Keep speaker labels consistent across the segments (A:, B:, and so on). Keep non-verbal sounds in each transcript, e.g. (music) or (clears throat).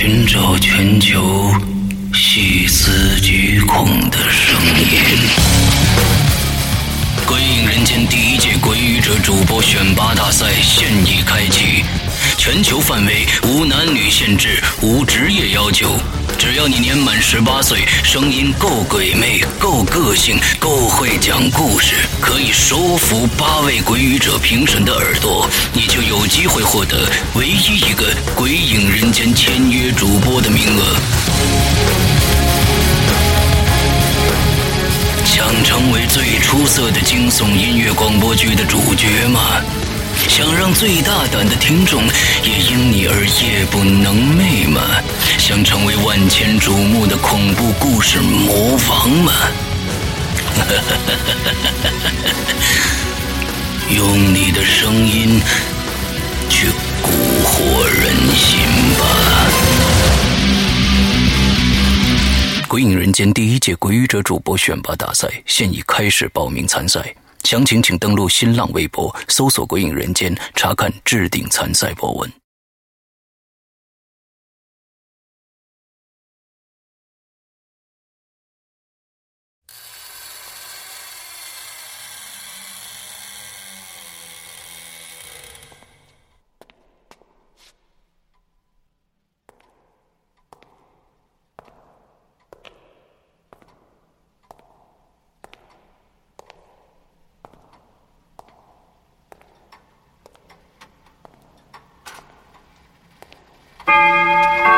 A: 寻找全球细思极恐的声音。鬼影人间第一届鬼语者主播选拔大赛现已开启，全球范围，无男女限制，无职业要求。只要你年满十八岁，声音够鬼魅、够个性、够会讲故事，可以收服八位鬼语者评审的耳朵，你就有机会获得唯一一个《鬼影人间》签约主播的名额。想成为最出色的惊悚音乐广播剧的主角吗？想让最大胆的听众也因你而夜不能寐吗？想成为万千瞩目的恐怖故事魔王吗？(laughs) 用你的声音去蛊惑人心吧！《鬼影人间》第一届鬼语者主播选拔大赛现已开始报名参赛。详情请登录新浪微博，搜索“鬼影人间”，查看置顶参赛博文。鬼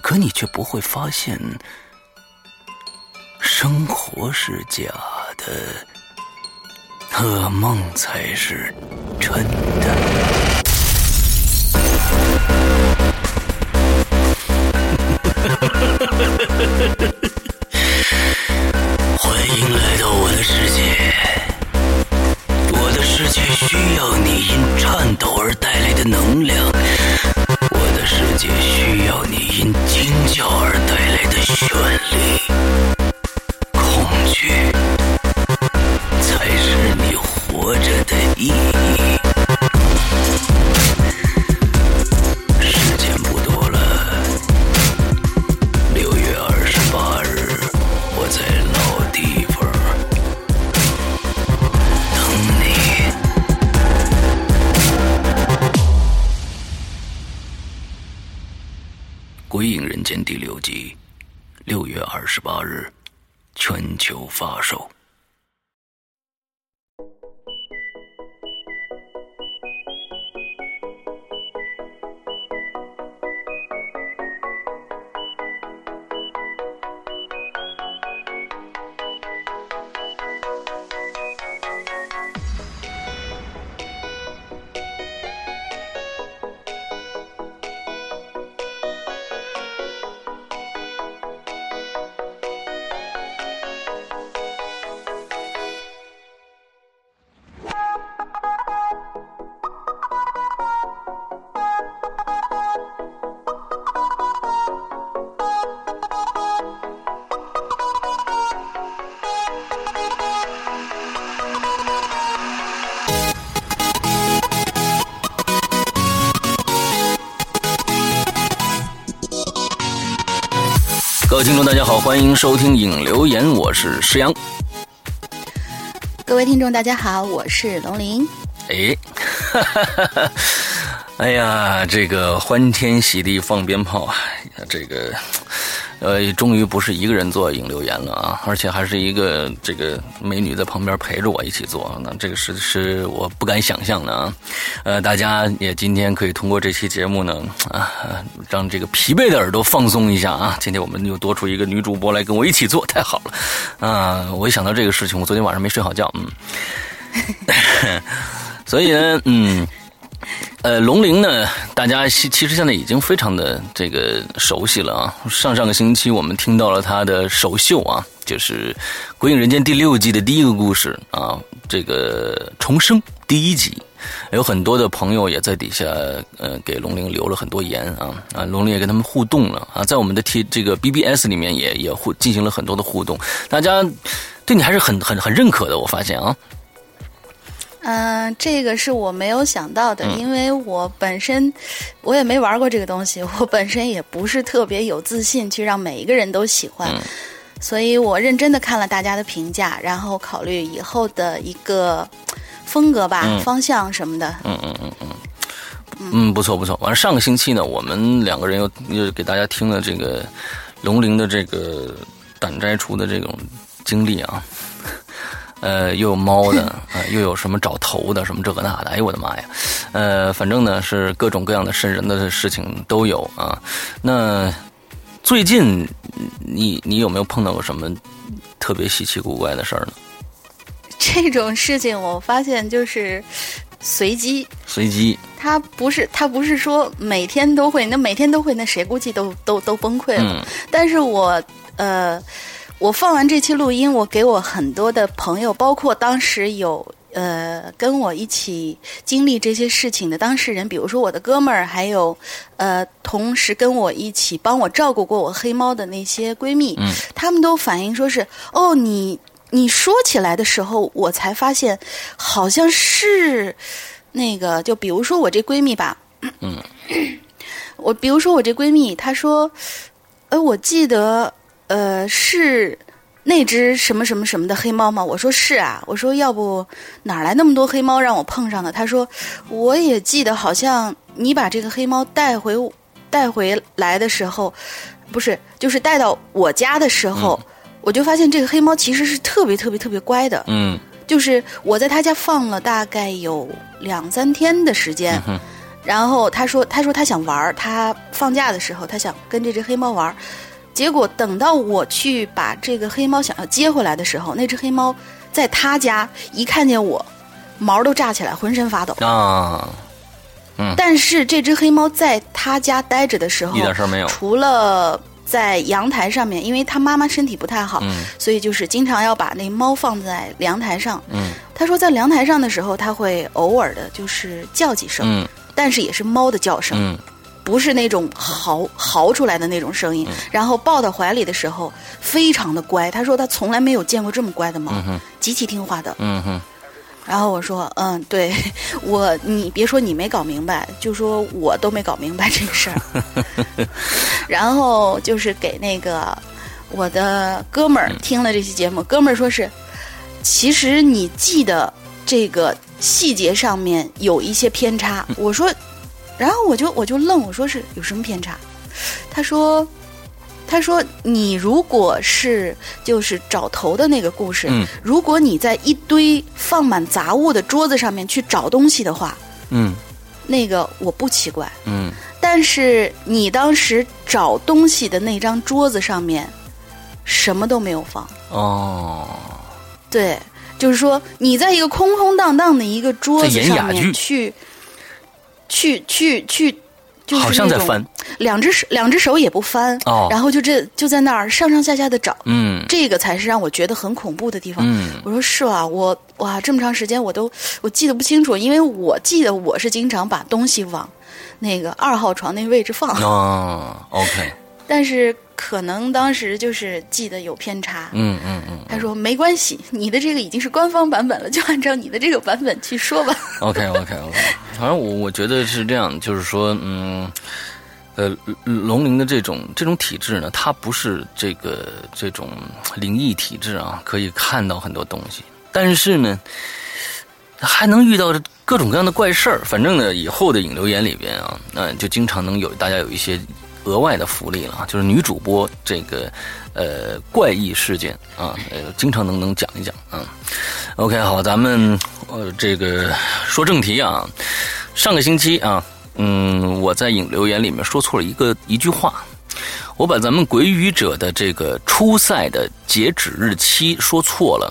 A: 可你却不会发现，生活是假的，噩梦才是真的。欢迎来到我的世界，我的世界需要你因颤抖而带来的能量。世界需要你因惊叫而带来的绚丽，恐惧才是你活着的意义。第六集，六月二十八日全球发售。迎收听影留言，我是石阳。
B: 各位听众，大家好，我是龙鳞。
A: 哎，(laughs) 哎呀，这个欢天喜地放鞭炮啊，这个。呃，终于不是一个人做引留言了啊，而且还是一个这个美女在旁边陪着我一起做，那这个是是我不敢想象的啊。呃，大家也今天可以通过这期节目呢啊，让这个疲惫的耳朵放松一下啊。今天我们又多出一个女主播来跟我一起做，太好了啊！我一想到这个事情，我昨天晚上没睡好觉，嗯，(laughs) 所以呢，嗯。呃，龙鳞呢？大家其实现在已经非常的这个熟悉了啊。上上个星期我们听到了他的首秀啊，就是《鬼影人间》第六季的第一个故事啊，这个重生第一集。有很多的朋友也在底下呃给龙鳞留了很多言啊啊，龙鳞也跟他们互动了啊，在我们的 T 这个 BBS 里面也也互进行了很多的互动，大家对你还是很很很认可的，我发现啊。
B: 嗯，这个是我没有想到的，因为我本身我也没玩过这个东西，我本身也不是特别有自信去让每一个人都喜欢，所以我认真的看了大家的评价，然后考虑以后的一个风格吧、方向什么的。
A: 嗯嗯嗯嗯，嗯，不错不错。完了，上个星期呢，我们两个人又又给大家听了这个龙鳞的这个胆摘除的这种经历啊。呃，又有猫的，(laughs) 呃，又有什么找头的，什么这个那的，哎呦我的妈呀！呃，反正呢是各种各样的渗人的事情都有啊。那最近你你有没有碰到过什么特别稀奇古怪的事儿呢？
B: 这种事情我发现就是随机，
A: 随机。
B: 他不是他不是说每天都会，那每天都会，那谁估计都都都崩溃了。但是我呃。我放完这期录音，我给我很多的朋友，包括当时有呃跟我一起经历这些事情的当事人，比如说我的哥们儿，还有呃同时跟我一起帮我照顾过我黑猫的那些闺蜜，他们都反映说是哦，你你说起来的时候，我才发现好像是那个，就比如说我这闺蜜吧，嗯，我比如说我这闺蜜，她说，呃，我记得。呃，是那只什么什么什么的黑猫吗？我说是啊。我说要不哪来那么多黑猫让我碰上的？他说我也记得，好像你把这个黑猫带回带回来的时候，不是就是带到我家的时候，我就发现这个黑猫其实是特别特别特别乖的。嗯，就是我在他家放了大概有两三天的时间，然后他说他说他想玩他放假的时候他想跟这只黑猫玩结果等到我去把这个黑猫想要接回来的时候，那只黑猫在他家一看见我，毛都炸起来，浑身发抖啊。嗯。但是这只黑猫在他家待着的时候，
A: 一点事儿没有。
B: 除了在阳台上面，因为他妈妈身体不太好，所以就是经常要把那猫放在阳台上。嗯。他说在阳台上的时候，他会偶尔的就是叫几声，嗯，但是也是猫的叫声。嗯。不是那种嚎嚎出来的那种声音，然后抱到怀里的时候非常的乖。他说他从来没有见过这么乖的猫，极其听话的。嗯哼。然后我说，嗯，对我，你别说你没搞明白，就说我都没搞明白这个事儿。(laughs) 然后就是给那个我的哥们儿听了这期节目，哥们儿说是，其实你记得这个细节上面有一些偏差。我说。然后我就我就愣，我说是有什么偏差？他说。他说：“你如果是就是找头的那个故事，
A: 嗯
B: 如果你在一堆放满杂物的桌子上面去找东西的话，
A: 嗯
B: 那个我不奇怪。
A: 嗯
B: 但是你当时找东西的那张桌子上面什么都没有放，
A: 哦，
B: 对，就是说你在一个空空荡荡的一个桌子上面去去去去，就是
A: 好像在
B: 那种
A: 翻，
B: 两只手两只手也不翻，
A: 哦
B: 然后就这就在那儿上上下下的找。”
A: 嗯
B: 这个才是让我觉得很恐怖的地方。
A: 嗯
B: 我说是啊，我哇这么长时间我都我记得不清楚，因为我记得我是经常把东西往那个二号床那位置放，(laughs)
A: 哦，OK，
B: 但是可能当时就是记得有偏差。
A: 嗯嗯嗯
B: 他说没关系，你的这个已经是官方版本了，就按照你的这个版本去说吧。
A: ，OK OK OK，反正我我觉得是这样，就是说，嗯。呃，龙鳞的这种这种体质呢，它不是这个这种灵异体质啊，可以看到很多东西，但是呢，还能遇到各种各样的怪事儿。反正呢，以后的引流言里边啊，那、就经常能有大家有一些额外的福利了，就是女主播这个呃怪异事件啊，呃，经常能能讲一讲啊。OK，好，咱们呃这个说正题啊，上个星期啊，嗯，我在引流言里面说错了一个一句话。我把咱们鬼语者的这个初赛的截止日期说错了，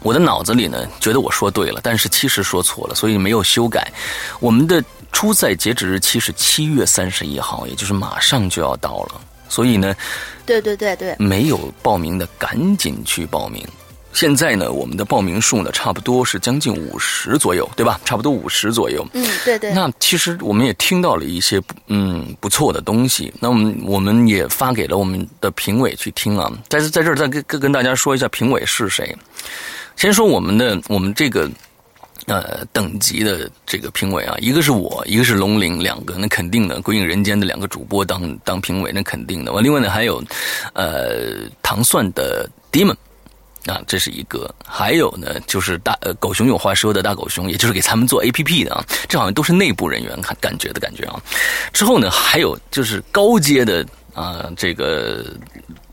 A: 我的脑子里呢觉得我说对了，但是其实说错了，所以没有修改。我们的初赛截止日期是七月三十一号，也就是马上就要到了，所以呢，
B: 对对对对，
A: 没有报名的赶紧去报名。现在呢，我们的报名数呢，差不多是将近五十左右，对吧？差不多五十左右。
B: 嗯，对对，
A: 那其实我们也听到了一些不嗯不错的东西，那我们我们也发给了我们的评委去听啊。在在这儿再跟跟跟大家说一下评委是谁。先说我们的我们这个呃等级的这个评委啊，一个是我，一个是龙鳞，两个那肯定的，鬼影人间的两个主播当当评委，那肯定的。完，另外呢还有呃糖蒜的 Demon。啊，这是一个，还有呢，就是大狗熊有话说的大狗熊，也就是给他们做 A P P 的啊，这好像都是内部人员看感觉的感觉啊。之后呢，还有就是高阶的啊，这个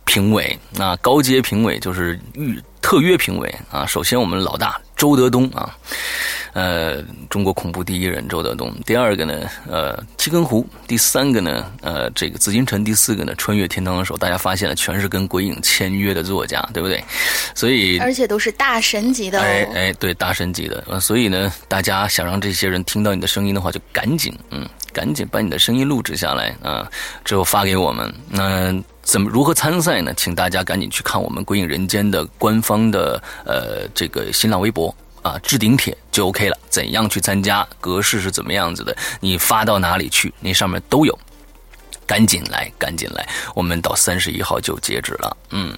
A: 评委啊，高阶评委就是预特约评委啊。首先我们老大周德东啊，呃，中国恐怖第一人周德东。第二个呢，呃，七根湖。第三个呢，呃，这个紫禁城。第四个呢，穿越天堂的时候。大家发现了，全是跟鬼影签约的作家，对不对？所以
B: 而且都是大神级的哦。
A: 哎哎，对，大神级的。呃，所以呢，大家想让这些人听到你的声音的话，就赶紧，嗯，赶紧把你的声音录制下来啊，之后发给我们。那怎么如何参赛呢？请大家赶紧去看我们《鬼影人间》的官方的呃这个新浪微博。啊，置顶帖就 OK 了。怎样去参加？格式是怎么样子的？你发到哪里去？那上面都有。赶紧来，赶紧来！我们到三十一号就截止了。嗯，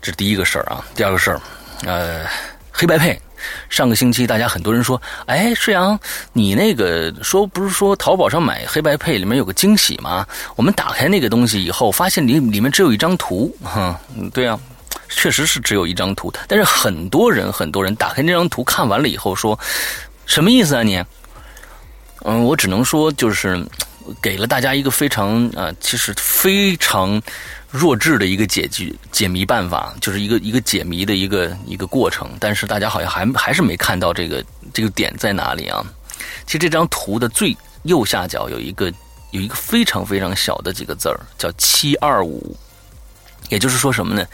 A: 这是第一个事儿啊。第二个事儿，呃，黑白配。上个星期大家很多人说，哎，世阳，你那个说不是说淘宝上买黑白配里面有个惊喜吗？我们打开那个东西以后，发现里里面只有一张图。哈，嗯，对啊。确实是只有一张图，但是很多人很多人打开那张图看完了以后说，什么意思啊你？嗯，我只能说就是给了大家一个非常啊、其实非常弱智的一个解剧解谜办法，就是一个一个解谜的一个一个过程，但是大家好像还还是没看到这个这个点在哪里啊？其实这张图的最右下角有一个有一个非常非常小的几个字儿，叫七二五，也就是说什么呢？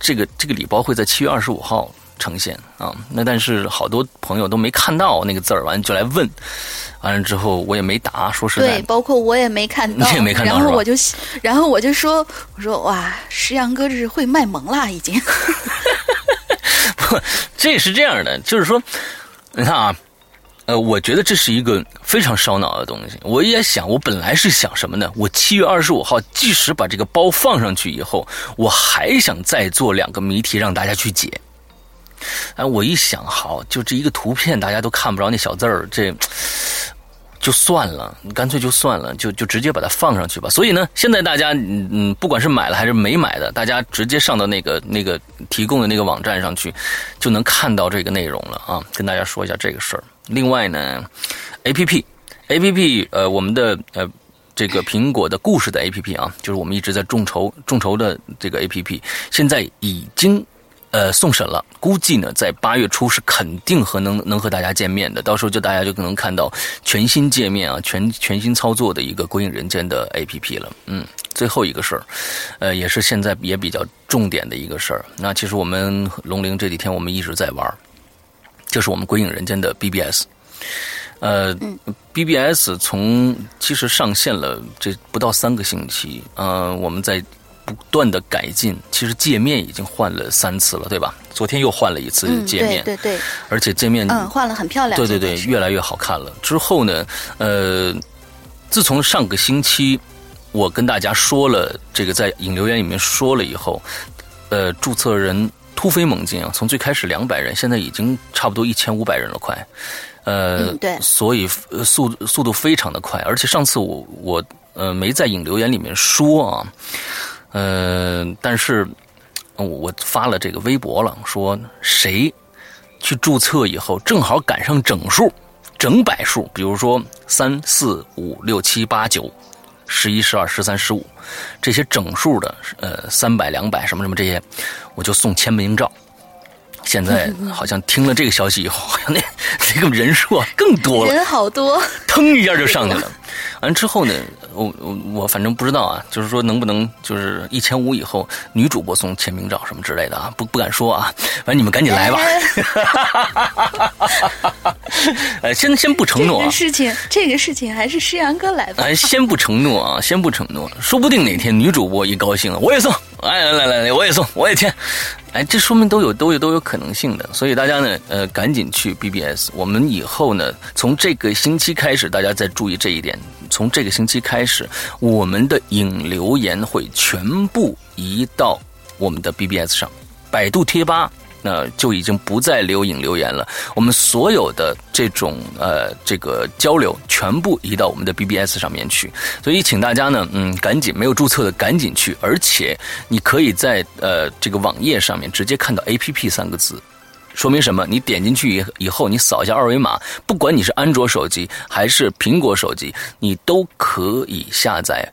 A: 这个这个礼包会在七月二十五号呈现啊，那但是好多朋友都没看到那个字儿，完就来问，完了之后我也没答，说实在，
B: 对，包括我也没看到，(laughs)
A: 你也没看到，
B: 然后我就，然后我就说，我说哇，石阳哥这是会卖萌啦，已经。
A: 不，(laughs) 这是这样的，就是说，你看啊。呃，我觉得这是一个非常烧脑的东西。我也想，我本来是想什么呢？我七月二十五号，即使把这个包放上去以后，我还想再做两个谜题让大家去解。哎，我一想，好，就这一个图片，大家都看不着那小字儿，这就算了，干脆就算了，就就直接把它放上去吧。所以呢，现在大家，嗯嗯，不管是买了还是没买的，大家直接上到那个那个提供的那个网站上去，就能看到这个内容了啊。跟大家说一下这个事儿。另外呢，A P P A P P 呃，我们的呃这个苹果的故事的 A P P 啊，就是我们一直在众筹众筹的这个 A P P，现在已经。呃，送审了，估计呢，在八月初是肯定和能能和大家见面的，到时候就大家就可能看到全新界面啊，全全新操作的一个《鬼影人间》的 APP 了。嗯，最后一个事儿，呃，也是现在也比较重点的一个事儿。那其实我们龙陵这几天我们一直在玩，就是我们《鬼影人间》的 BBS。呃，BBS 从其实上线了这不到三个星期，呃，我们在。不断的改进，其实界面已经换了三次了，对吧？昨天又换了一次界面，
B: 对对对，
A: 而且界面
B: 嗯换了很漂亮，
A: 对对对，越来越好看了。之后呢，呃，自从上个星期我跟大家说了这个在引流言里面说了以后，呃，注册人突飞猛进啊，从最开始两百人，现在已经差不多一千五百人了，快，呃，
B: 对，
A: 所以速速度非常的快，而且上次我我呃没在引流言里面说啊。呃，但是我发了这个微博了，说谁去注册以后正好赶上整数、整百数，比如说三四五六七八九、十一十二十三十五这些整数的，呃，三百两百什么什么这些，我就送签名照。现在 (laughs) 好像听了这个消息以后，好像那 (laughs) 那个人数啊更多了，
B: 人好多，(laughs)
A: 腾一下就上去了。完之后呢？我我我反正不知道啊，就是说能不能就是一千五以后女主播送签名照什么之类的啊，不不敢说啊，反正你们赶紧来吧。(laughs) 呃，先先不承诺。
B: 这个事情，这个事情还是诗阳哥来吧。
A: 哎，先不承诺啊，先不承诺，说不定哪天女主播一高兴了，我也送。哎，来来来，我也送，我也签。哎，这说明都有都有都有可能性的，所以大家呢，呃，赶紧去 BBS。我们以后呢，从这个星期开始，大家再注意这一点。从这个星期开始，我们的引流言会全部移到我们的 BBS 上，百度贴吧那就已经不再留引流言了。我们所有的这种呃这个交流全部移到我们的 BBS 上面去。所以，请大家呢，嗯，赶紧没有注册的赶紧去，而且你可以在呃这个网页上面直接看到 APP 三个字。说明什么？你点进去以以后，你扫一下二维码，不管你是安卓手机还是苹果手机，你都可以下载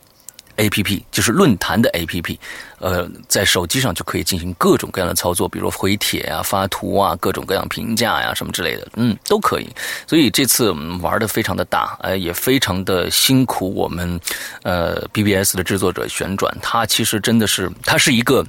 A: A P P，就是论坛的 A P P。呃，在手机上就可以进行各种各样的操作，比如回帖啊、发图啊、各种各样评价呀什么之类的，嗯，都可以。所以这次玩的非常的大，呃，也非常的辛苦。我们呃 B B S 的制作者旋转，他其实真的是，他是一个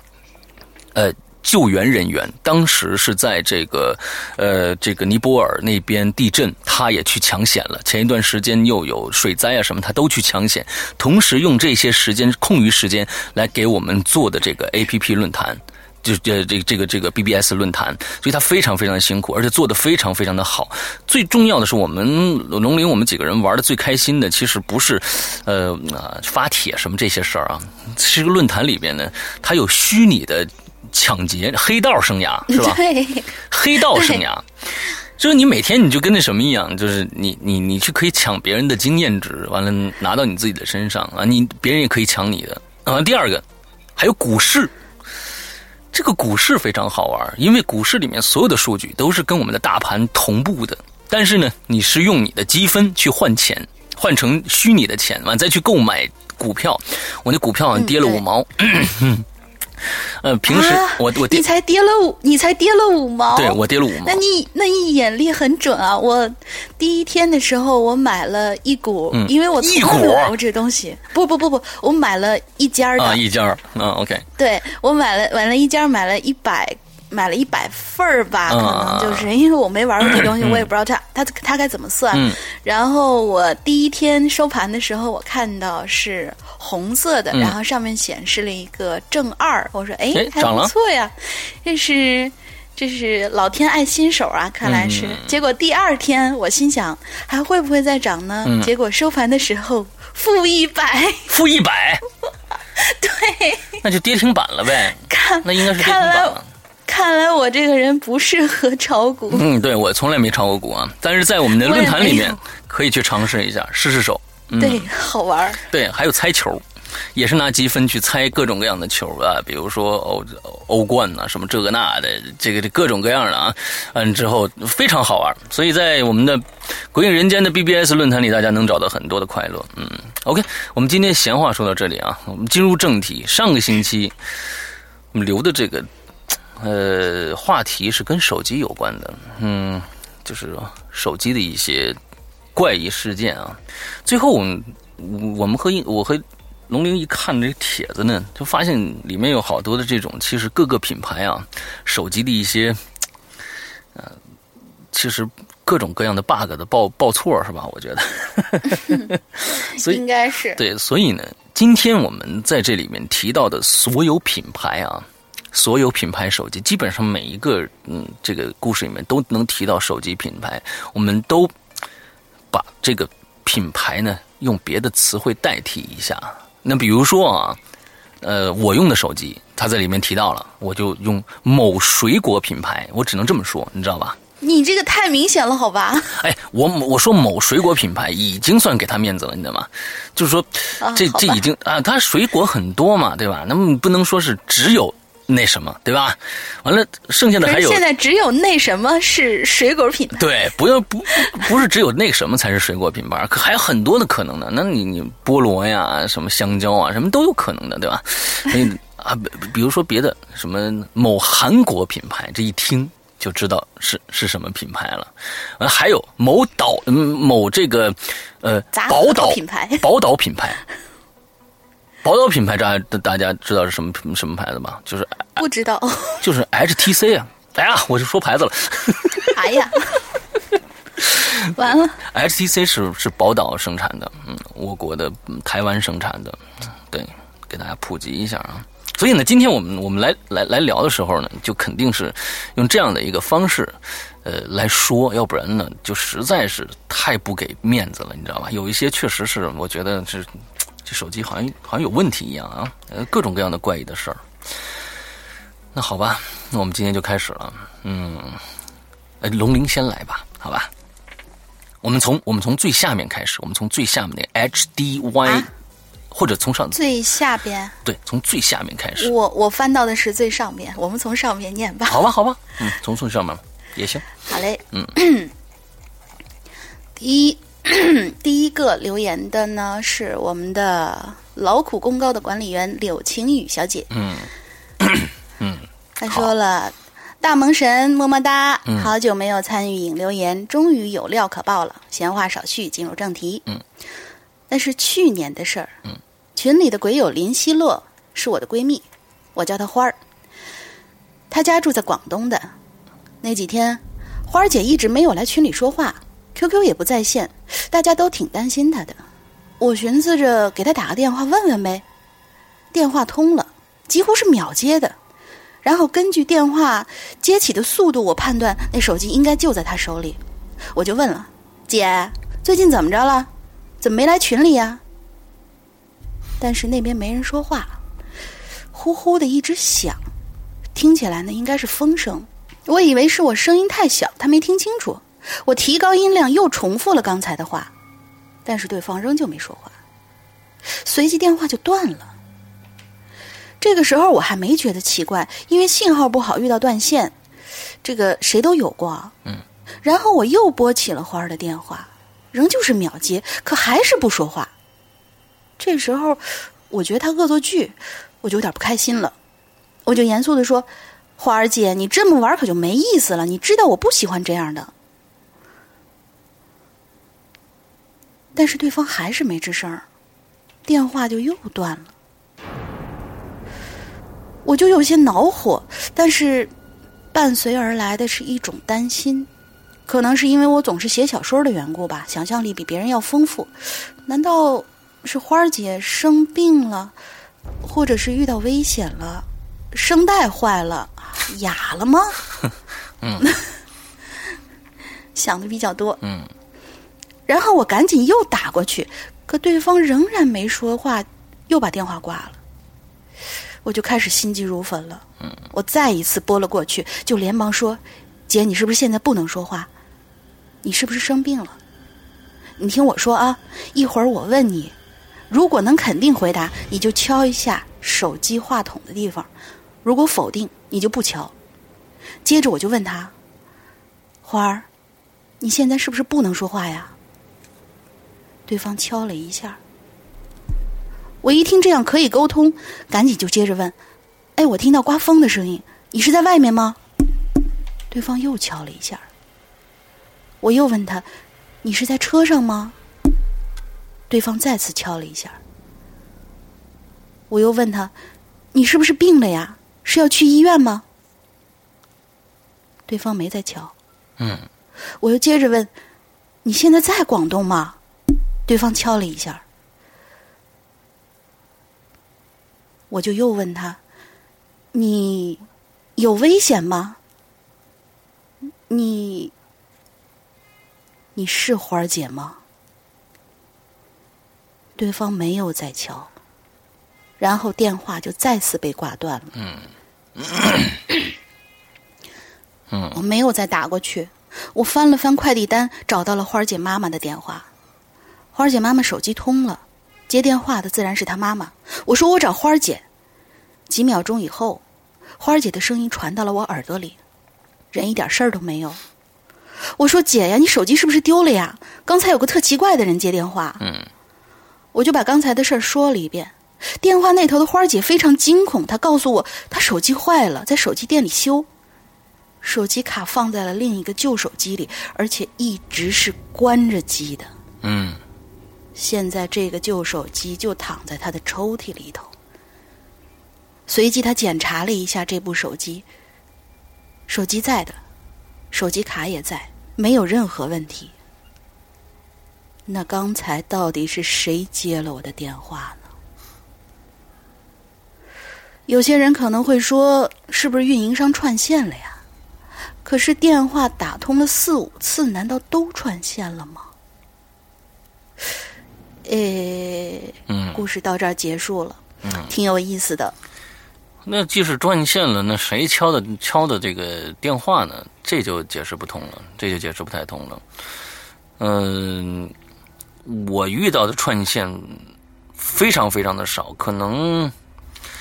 A: 呃。救援人员当时是在这个，呃，这个尼泊尔那边地震，他也去抢险了。前一段时间又有水灾啊什么，他都去抢险，同时用这些时间空余时间来给我们做的这个 A P P 论坛，就呃这这个这个 B B S 论坛，所以他非常非常的辛苦，而且做的非常非常的好。最重要的是，我们龙陵我们几个人玩的最开心的，其实不是，呃啊发帖什么这些事儿啊，这个论坛里边呢，它有虚拟的。抢劫黑道生涯 (laughs) 是吧？
B: 对，
A: 黑道生涯，(laughs) 就是你每天你就跟那什么一样，就是你你你去可以抢别人的经验值，完了拿到你自己的身上啊，你别人也可以抢你的啊。第二个，还有股市，这个股市非常好玩，因为股市里面所有的数据都是跟我们的大盘同步的，但是呢，你是用你的积分去换钱，换成虚拟的钱，完再去购买股票，我那股票好像跌了五毛。(laughs) 呃，平时我我
B: 你才跌了五，你才跌了五毛，
A: 对我跌了五毛。
B: 那你那你眼力很准啊！我第一天的时候我买了一股，因为我从来没有买过这东西。不不不不，我买了一家的，
A: 一家，嗯，OK。
B: 对我买了买了一家，买了一百。买了一百份儿吧，可能就是因为我没玩过这东西，我也不知道它它它该怎么算。然后我第一天收盘的时候，我看到是红色的，然后上面显示了一个正二。我说：“哎，还不错呀，这是这是老天爱新手啊，看来是。”结果第二天我心想还会不会再涨呢？结果收盘的时候负一百，
A: 负一百，(laughs)
B: 对，
A: 那就跌停板了呗。
B: 看，
A: 那应该是跌停板了。
B: 看来我这个人不适合炒股。
A: 嗯，对我从来没炒过股啊，但是在我们的论坛里面可以去尝试一下，试试手。
B: 嗯对，好玩。
A: 对，还有猜球，也是拿积分去猜各种各样的球啊，比如说欧欧冠呐，什么这个那的，这个这各种各样的啊，嗯，之后非常好玩。所以在我们的鬼影人间的 BBS 论坛里，大家能找到很多的快乐。嗯，OK，我们今天闲话说到这里啊，我们进入正题。上个星期我们留的这个呃话题是跟手机有关的，嗯，就是手机的一些怪异事件啊。最后我们我们和我和龙玲一看这帖子呢，就发现里面有好多的这种，其实各个品牌啊，手机的一些，呃，其实各种各样的 bug 的报报错是吧？我觉得，(laughs) (laughs) 所以
B: 应该是
A: 对，所以呢，今天我们在这里面提到的所有品牌啊，所有品牌手机，基本上每一个嗯，这个故事里面都能提到手机品牌，我们都把这个品牌呢用别的词汇代替一下。那比如说啊，呃，我用的手机，他在里面提到了，我就用某水果品牌，我只能这么说，你知道吧？
B: 你这个太明显了，好吧？
A: 哎，我我说某水果品牌已经算给他面子了，你知道吗？就是说，这这已经啊，它水果很多嘛，对吧？那么不能说是只有。那什么，对吧？完了，剩下的还有。
B: 现在只有那什么是水果品牌。
A: 对，不要不不是只有那什么才是水果品牌，可还有很多的可能呢。那你你菠萝呀，什么香蕉啊，什么都有可能的，对吧？啊，比如说别的什么某韩国品牌，这一听就知道是是什么品牌了。还有某岛某这个呃 (laughs) 宝岛
B: 品牌，
A: 宝岛品牌。宝岛品牌，大家大家知道是什么什么牌子吗？就是
B: 不知道，(laughs)
A: 就是 HTC 啊！哎呀，我就说牌子了。
B: 哎呀，完了。
A: HTC 是是宝岛生产的，嗯，我国的台湾生产的，对，给大家普及一下啊。所以呢，今天我们我们来来来聊的时候呢，就肯定是用这样的一个方式，呃，来说，要不然呢，就实在是太不给面子了，你知道吧？有一些确实是，我觉得是。这手机好像好像有问题一样啊，呃，各种各样的怪异的事儿。那好吧，那我们今天就开始了。嗯，呃，龙鳞先来吧，好吧。我们从我们从最下面开始，我们从最下面那 HDY，或者从上
B: 最下边。
A: 对，从最下面开始。
B: 我我翻到的是最上面，我们从上面念吧。
A: 好吧，好吧，嗯，从最上面也行。
B: 好嘞，
A: 嗯，(coughs)
B: 第一。(clears throat) 第一个留言的呢，是我们的劳苦功高的管理员柳晴雨小姐。
A: 嗯 (clears throat) 嗯，
B: 她说了：“大萌神么么哒，好久没有参与引留言，终于有料可爆了。闲话少叙，进入正题。
A: 嗯，
B: 那是去年的事儿。
A: 嗯，
B: 群里的鬼友林希洛是我的闺蜜，我叫她花儿。她家住在广东的。那几天，花儿姐一直没有来群里说话。” QQ 也不在线，大家都挺担心他的。我寻思着给他打个电话问问呗。电话通了，几乎是秒接的。然后根据电话接起的速度，我判断那手机应该就在他手里。我就问了：“姐，最近怎么着了？怎么没来群里呀？”但是那边没人说话，呼呼的一直响，听起来呢应该是风声。我以为是我声音太小，他没听清楚。我提高音量，又重复了刚才的话，但是对方仍旧没说话。随即电话就断了。这个时候我还没觉得奇怪，因为信号不好，遇到断线，这个谁都有过。
A: 嗯。
B: 然后我又拨起了花儿的电话，仍旧是秒接，可还是不说话。这时候我觉得他恶作剧，我就有点不开心了。我就严肃的说：“花儿姐，你这么玩可就没意思了，你知道我不喜欢这样的。”但是对方还是没吱声电话就又断了。我就有些恼火，但是伴随而来的是一种担心，可能是因为我总是写小说的缘故吧，想象力比别人要丰富。难道是花儿姐生病了，或者是遇到危险了，声带坏了，哑了吗？(laughs)
A: 嗯，(laughs)
B: 想的比较多。
A: 嗯。
B: 然后我赶紧又打过去，可对方仍然没说话，又把电话挂了。我就开始心急如焚了。我再一次拨了过去，就连忙说：“姐，你是不是现在不能说话？你是不是生病了？你听我说啊，一会儿我问你，如果能肯定回答，你就敲一下手机话筒的地方；如果否定，你就不敲。接着我就问他：“花儿，你现在是不是不能说话呀？”对方敲了一下。我一听这样可以沟通，赶紧就接着问：“哎，我听到刮风的声音，你是在外面吗？”对方又敲了一下。我又问他：“你是在车上吗？”对方再次敲了一下。我又问他：“你是不是病了呀？是要去医院吗？”对方没再敲。
A: 嗯。
B: 我又接着问：“你现在在广东吗？”对方敲了一下。我就又问他：“你有危险吗？你你是花儿姐吗？”对方没有再敲，然后电话就再次被挂断了。
A: 嗯，
B: 嗯，(coughs) 我没有再打过去。我翻了翻快递单，找到了花儿姐妈妈的电话。花儿姐妈妈手机通了，接电话的自然是她妈妈。我说我找花儿姐。几秒钟以后，花儿姐的声音传到了我耳朵里，人一点事儿都没有。我说姐呀，你手机是不是丢了呀？刚才有个特奇怪的人接电话。
A: 嗯。
B: 我就把刚才的事儿说了一遍，电话那头的花儿姐非常惊恐，她告诉我她手机坏了，在手机店里修，手机卡放在了另一个旧手机里，而且一直是关着机的。
A: 嗯，
B: 现在这个旧手机就躺在他的抽屉里头。随即，他检查了一下这部手机，手机在的，手机卡也在，没有任何问题。那刚才到底是谁接了我的电话呢？有些人可能会说，是不是运营商串线了呀？可是电话打通了四五次，难道都串线了吗？诶，
A: 嗯，
B: 故事到这儿结束了，
A: 嗯，
B: 挺有意思的。
A: 那既是断线了，那谁敲的敲的这个电话呢？这就解释不通了，这就解释不太通了。嗯。我遇到的串线非常非常的少，可能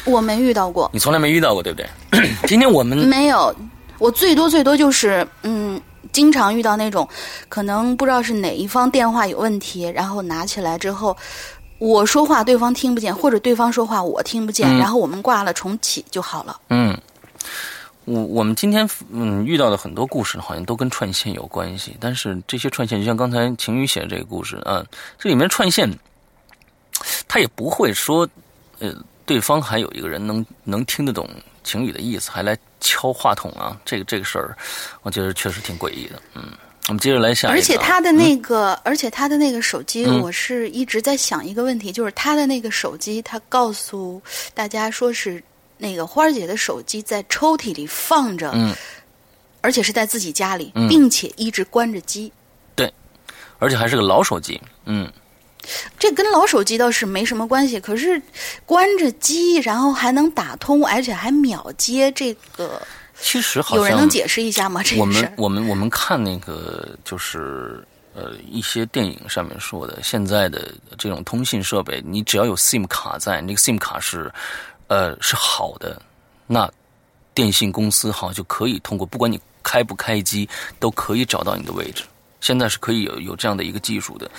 B: 我没遇到过，
A: 你从来没遇到过，对不对？(clears throat) 今天我们
B: 没有，我最多最多就是嗯，经常遇到那种可能不知道是哪一方电话有问题，然后拿起来之后我说话对方听不见，或者对方说话我听不见，然后我们挂了重启就好了。
A: 嗯。我我们今天嗯遇到的很多故事好像都跟串线有关系，但是这些串线就像刚才晴雨写的这个故事啊，这里面串线，他也不会说，呃，对方还有一个人能能听得懂晴雨的意思，还来敲话筒啊，这个这个事儿，我觉得确实挺诡异的。嗯，我们接着来下一个。
B: 而且他的那个，而且他的那个手机，我是一直在想一个问题，就是他的那个手机，他告诉大家说是。那个花儿姐的手机在抽屉里放着，
A: 嗯，
B: 而且是在自己家里，并且一直关着机，
A: 对，而且还是个老手机，嗯，
B: 这跟老手机倒是没什么关系。可是关着机，然后还能打通，而且还秒接，这个
A: 其实好
B: 像有人能解释一下吗？这
A: 我们我们我们看那个就是呃一些电影上面说的，现在的这种通信设备，你只要有 SIM 卡在，那个 SIM 卡是。呃，是好的，那电信公司好像就可以通过，不管你开不开机，都可以找到你的位置。现在是可以有有这样的一个技术的。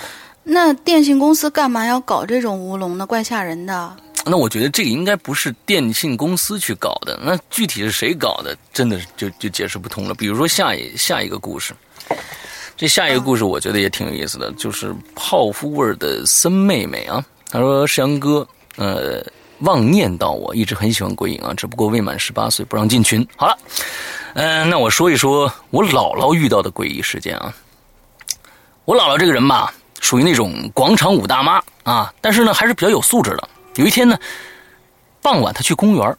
B: 那电信公司干嘛要搞这种乌龙呢？怪吓人的。(tsk)
A: 那我觉得这个应该不是电信公司去搞的，那具体是谁搞的，真的就就解释不通了。比如说下一下一个故事，这下一个故事我觉得也挺有意思的，就是泡芙味儿的森妹妹啊，她说：“石阳哥，呃。”妄念到我一直很喜欢鬼影啊，只不过未满十八岁不让进群。好了，嗯，那我说一说我姥姥遇到的诡异事件啊。我姥姥这个人吧，属于那种广场舞大妈啊，但是呢还是比较有素质的。有一天呢，傍晚她去公园，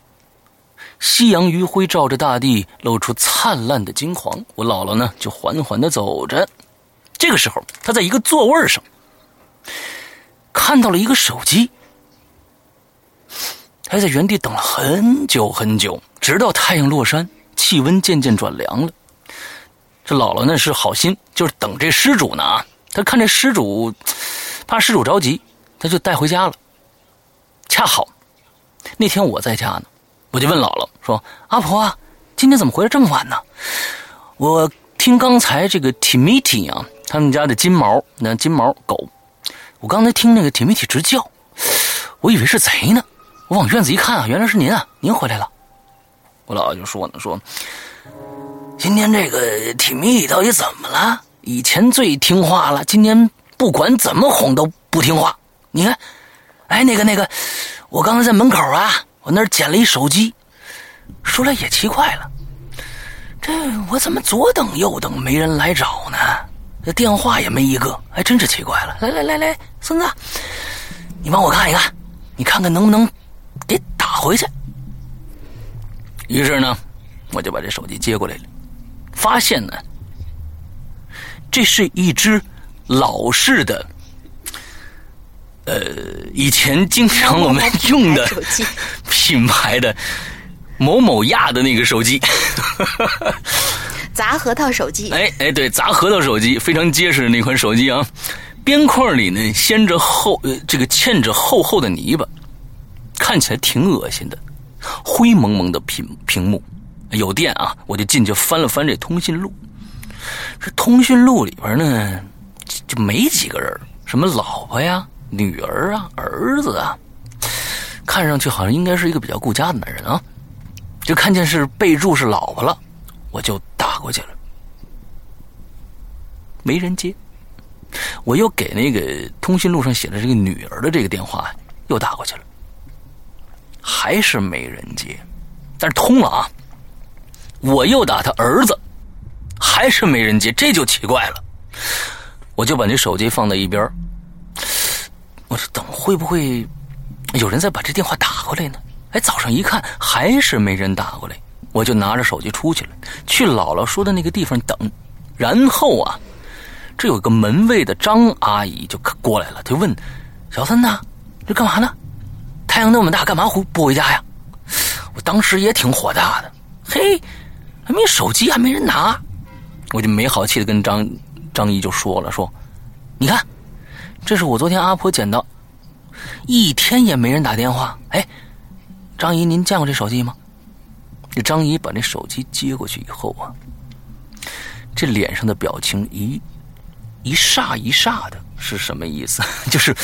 A: 夕阳余晖照着大地，露出灿烂的金黄。我姥姥呢就缓缓的走着，这个时候她在一个座位上看到了一个手机。还在原地等了很久很久，直到太阳落山，气温渐渐转凉了。这姥姥呢是好心，就是等这施主呢啊。他看这施主，怕施主着急，他就带回家了。恰好那天我在家呢，我就问姥姥说：“阿婆啊，今天怎么回来这么晚呢？”我听刚才这个 Timmy 啊，他们家的金毛那金毛狗，我刚才听那个 Timmy 直叫，我以为是贼呢。我往院子一看啊，原来是您啊，您回来了。我姥姥就说呢，说今天这个 Timmy 到底怎么了？以前最听话了，今天不管怎么哄都不听话。你看，哎，那个那个，我刚才在门口啊，我那儿捡了一手机。说来也奇怪了，这我怎么左等右等没人来找呢？这电话也没一个，还真是奇怪了。来来来来，孙子，你帮我看一看，你看看能不能给打回去。于是呢，我就把这手机接过来了，发现呢。这是一只老式的，呃，以前经常我们用的品牌的某某亚的那个手机，
B: 砸核桃手机。
A: 哎哎，对，砸核桃手机，非常结实的那款手机啊，边框里呢掀着厚，呃，这个嵌着厚厚的泥巴，看起来挺恶心的，灰蒙蒙的屏屏幕，有电啊，我就进去翻了翻这通讯录。这通讯录里边呢，就没几个人，什么老婆呀、女儿啊、儿子啊，看上去好像应该是一个比较顾家的男人啊。就看见是备注是老婆了，我就打过去了，没人接。我又给那个通讯录上写的这个女儿的这个电话又打过去了，还是没人接，但是通了啊。我又打他儿子。还是没人接，这就奇怪了。我就把那手机放在一边我说等会不会有人再把这电话打过来呢？哎，早上一看还是没人打过来，我就拿着手机出去了，去姥姥说的那个地方等。然后啊，这有个门卫的张阿姨就过来了，就问小三呢，这干嘛呢？太阳那么大，干嘛回不回家呀？我当时也挺火大的，嘿，还没手机，还没人拿。我就没好气的跟张张姨就说了，说，你看，这是我昨天阿婆捡到，一天也没人打电话。哎，张姨，您见过这手机吗？这张姨把那手机接过去以后啊，这脸上的表情一一煞一煞的，是什么意思？(laughs) 就是。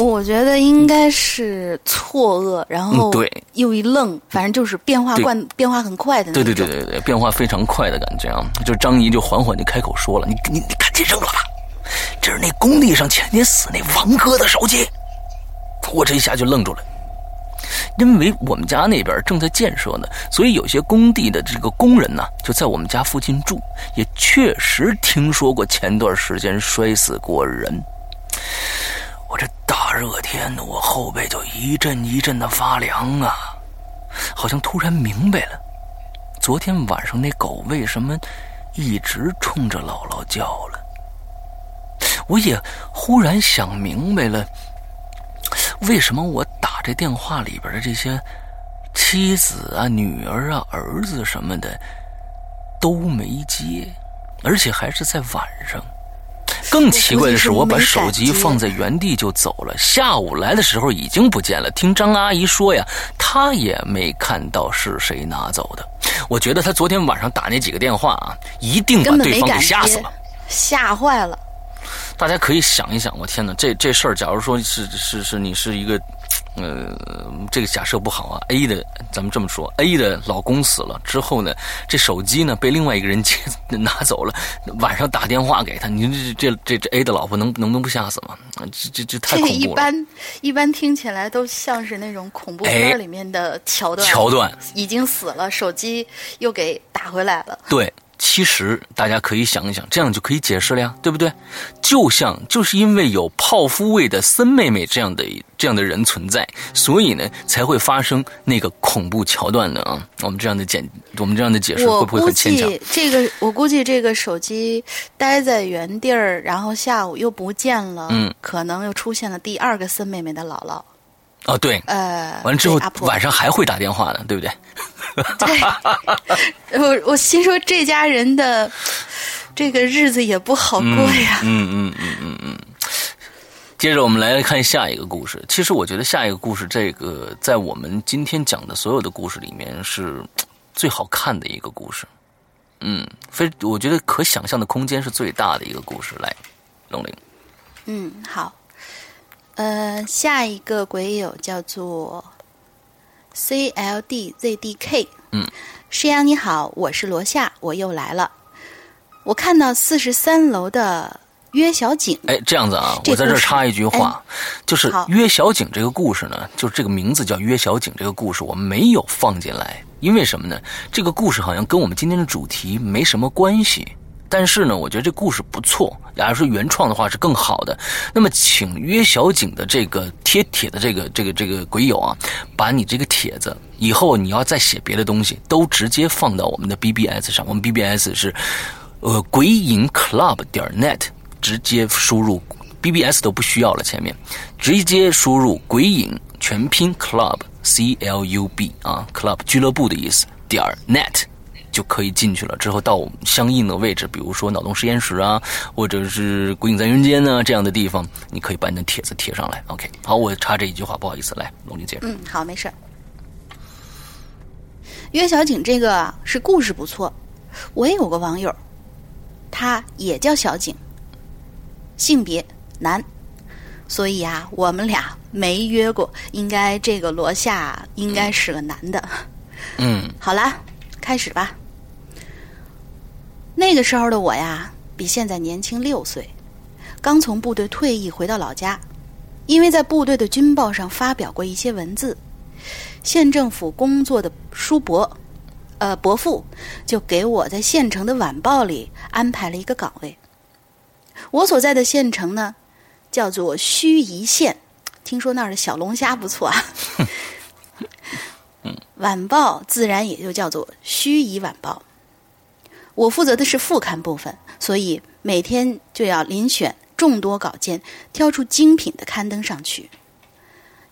B: 我觉得应该是错愕，然后
A: 对
B: 又一愣，反正就是变化惯变化很快的那
A: 种。对对对对对，变化非常快的感觉啊！就张姨就缓缓就开口说了：“你你你赶紧扔了吧，这是那工地上前天死那王哥的手机。”我这一下就愣住了，因为我们家那边正在建设呢，所以有些工地的这个工人呢就在我们家附近住，也确实听说过前段时间摔死过人。我这大热天的，我后背就一阵一阵的发凉啊，好像突然明白了，昨天晚上那狗为什么一直冲着姥姥叫了。我也忽然想明白了，为什么我打这电话里边的这些妻子啊、女儿啊、儿子什么的都没接，而且还是在晚上。更奇怪的是，我把手机放在原地就走了。下午来的时候已经不见了。听张阿姨说呀，她也没看到是谁拿走的。我觉得她昨天晚上打那几个电话啊，一定把对方给吓死了，
B: 吓坏了。
A: 大家可以想一想，我天哪，这这事儿，假如说是是是你是一个。呃，这个假设不好啊。A 的，咱们这么说，A 的老公死了之后呢，这手机呢被另外一个人接 (laughs) 拿走了。晚上打电话给他，你这这这这 A 的老婆能能不能不吓死吗？这这这太恐怖了。
B: 一般一般听起来都像是那种恐怖片里面的桥段。
A: 桥段
B: 已经死了，手机又给打回来了。
A: 对。其实大家可以想一想，这样就可以解释了呀，对不对？就像就是因为有泡芙味的森妹妹这样的这样的人存在，所以呢才会发生那个恐怖桥段的啊。我们这样的简，我们这样的解释会不会很牵强？
B: 这个我估计这个手机待在原地儿，然后下午又不见了，嗯，可能又出现了第二个森妹妹的姥姥。
A: 哦，对，
B: 呃，
A: 完了之后晚上还会打电话呢，对不对？
B: 对，我 (laughs) 我心说这家人的这个日子也不好过呀。
A: 嗯嗯嗯嗯嗯。接着我们来看下一个故事。其实我觉得下一个故事，这个在我们今天讲的所有的故事里面是最好看的一个故事。嗯，非我觉得可想象的空间是最大的一个故事。来，龙玲。
B: 嗯，好。呃，下一个鬼友叫做 C L D Z D K。
A: 嗯，
B: 师阳你好，我是罗夏，我又来了。我看到四十三楼的约小景。
A: 哎，这样子啊，我在这插一句话，就是约小景这个故事呢，就是这个名字叫约小景这个故事，我没有放进来，因为什么呢？这个故事好像跟我们今天的主题没什么关系。但是呢，我觉得这故事不错。假如说原创的话是更好的。那么，请约小景的这个贴帖的这个这个这个鬼友啊，把你这个帖子以后你要再写别的东西，都直接放到我们的 BBS 上。我们 BBS 是呃鬼影 Club 点 net，直接输入 BBS 都不需要了，前面直接输入鬼影全拼 Club C L U B 啊，Club 俱乐部的意思点 net。就可以进去了。之后到相应的位置，比如说脑洞实验室啊，或者是鬼影在人间呢这样的地方，你可以把你的帖子贴上来。OK，好，我插这一句话，不好意思，来，龙玲姐。
B: 嗯，好，没事。约小景这个是故事不错，我也有个网友，他也叫小景，性别男，所以啊，我们俩没约过。应该这个罗夏应该是个男的。
A: 嗯，
B: 好啦，开始吧。那个时候的我呀，比现在年轻六岁，刚从部队退役回到老家，因为在部队的军报上发表过一些文字，县政府工作的叔伯，呃伯父就给我在县城的晚报里安排了一个岗位。我所在的县城呢，叫做盱眙县，听说那儿的小龙虾不错啊。(laughs) 晚报自然也就叫做盱眙晚报。我负责的是副刊部分，所以每天就要遴选众多稿件，挑出精品的刊登上去。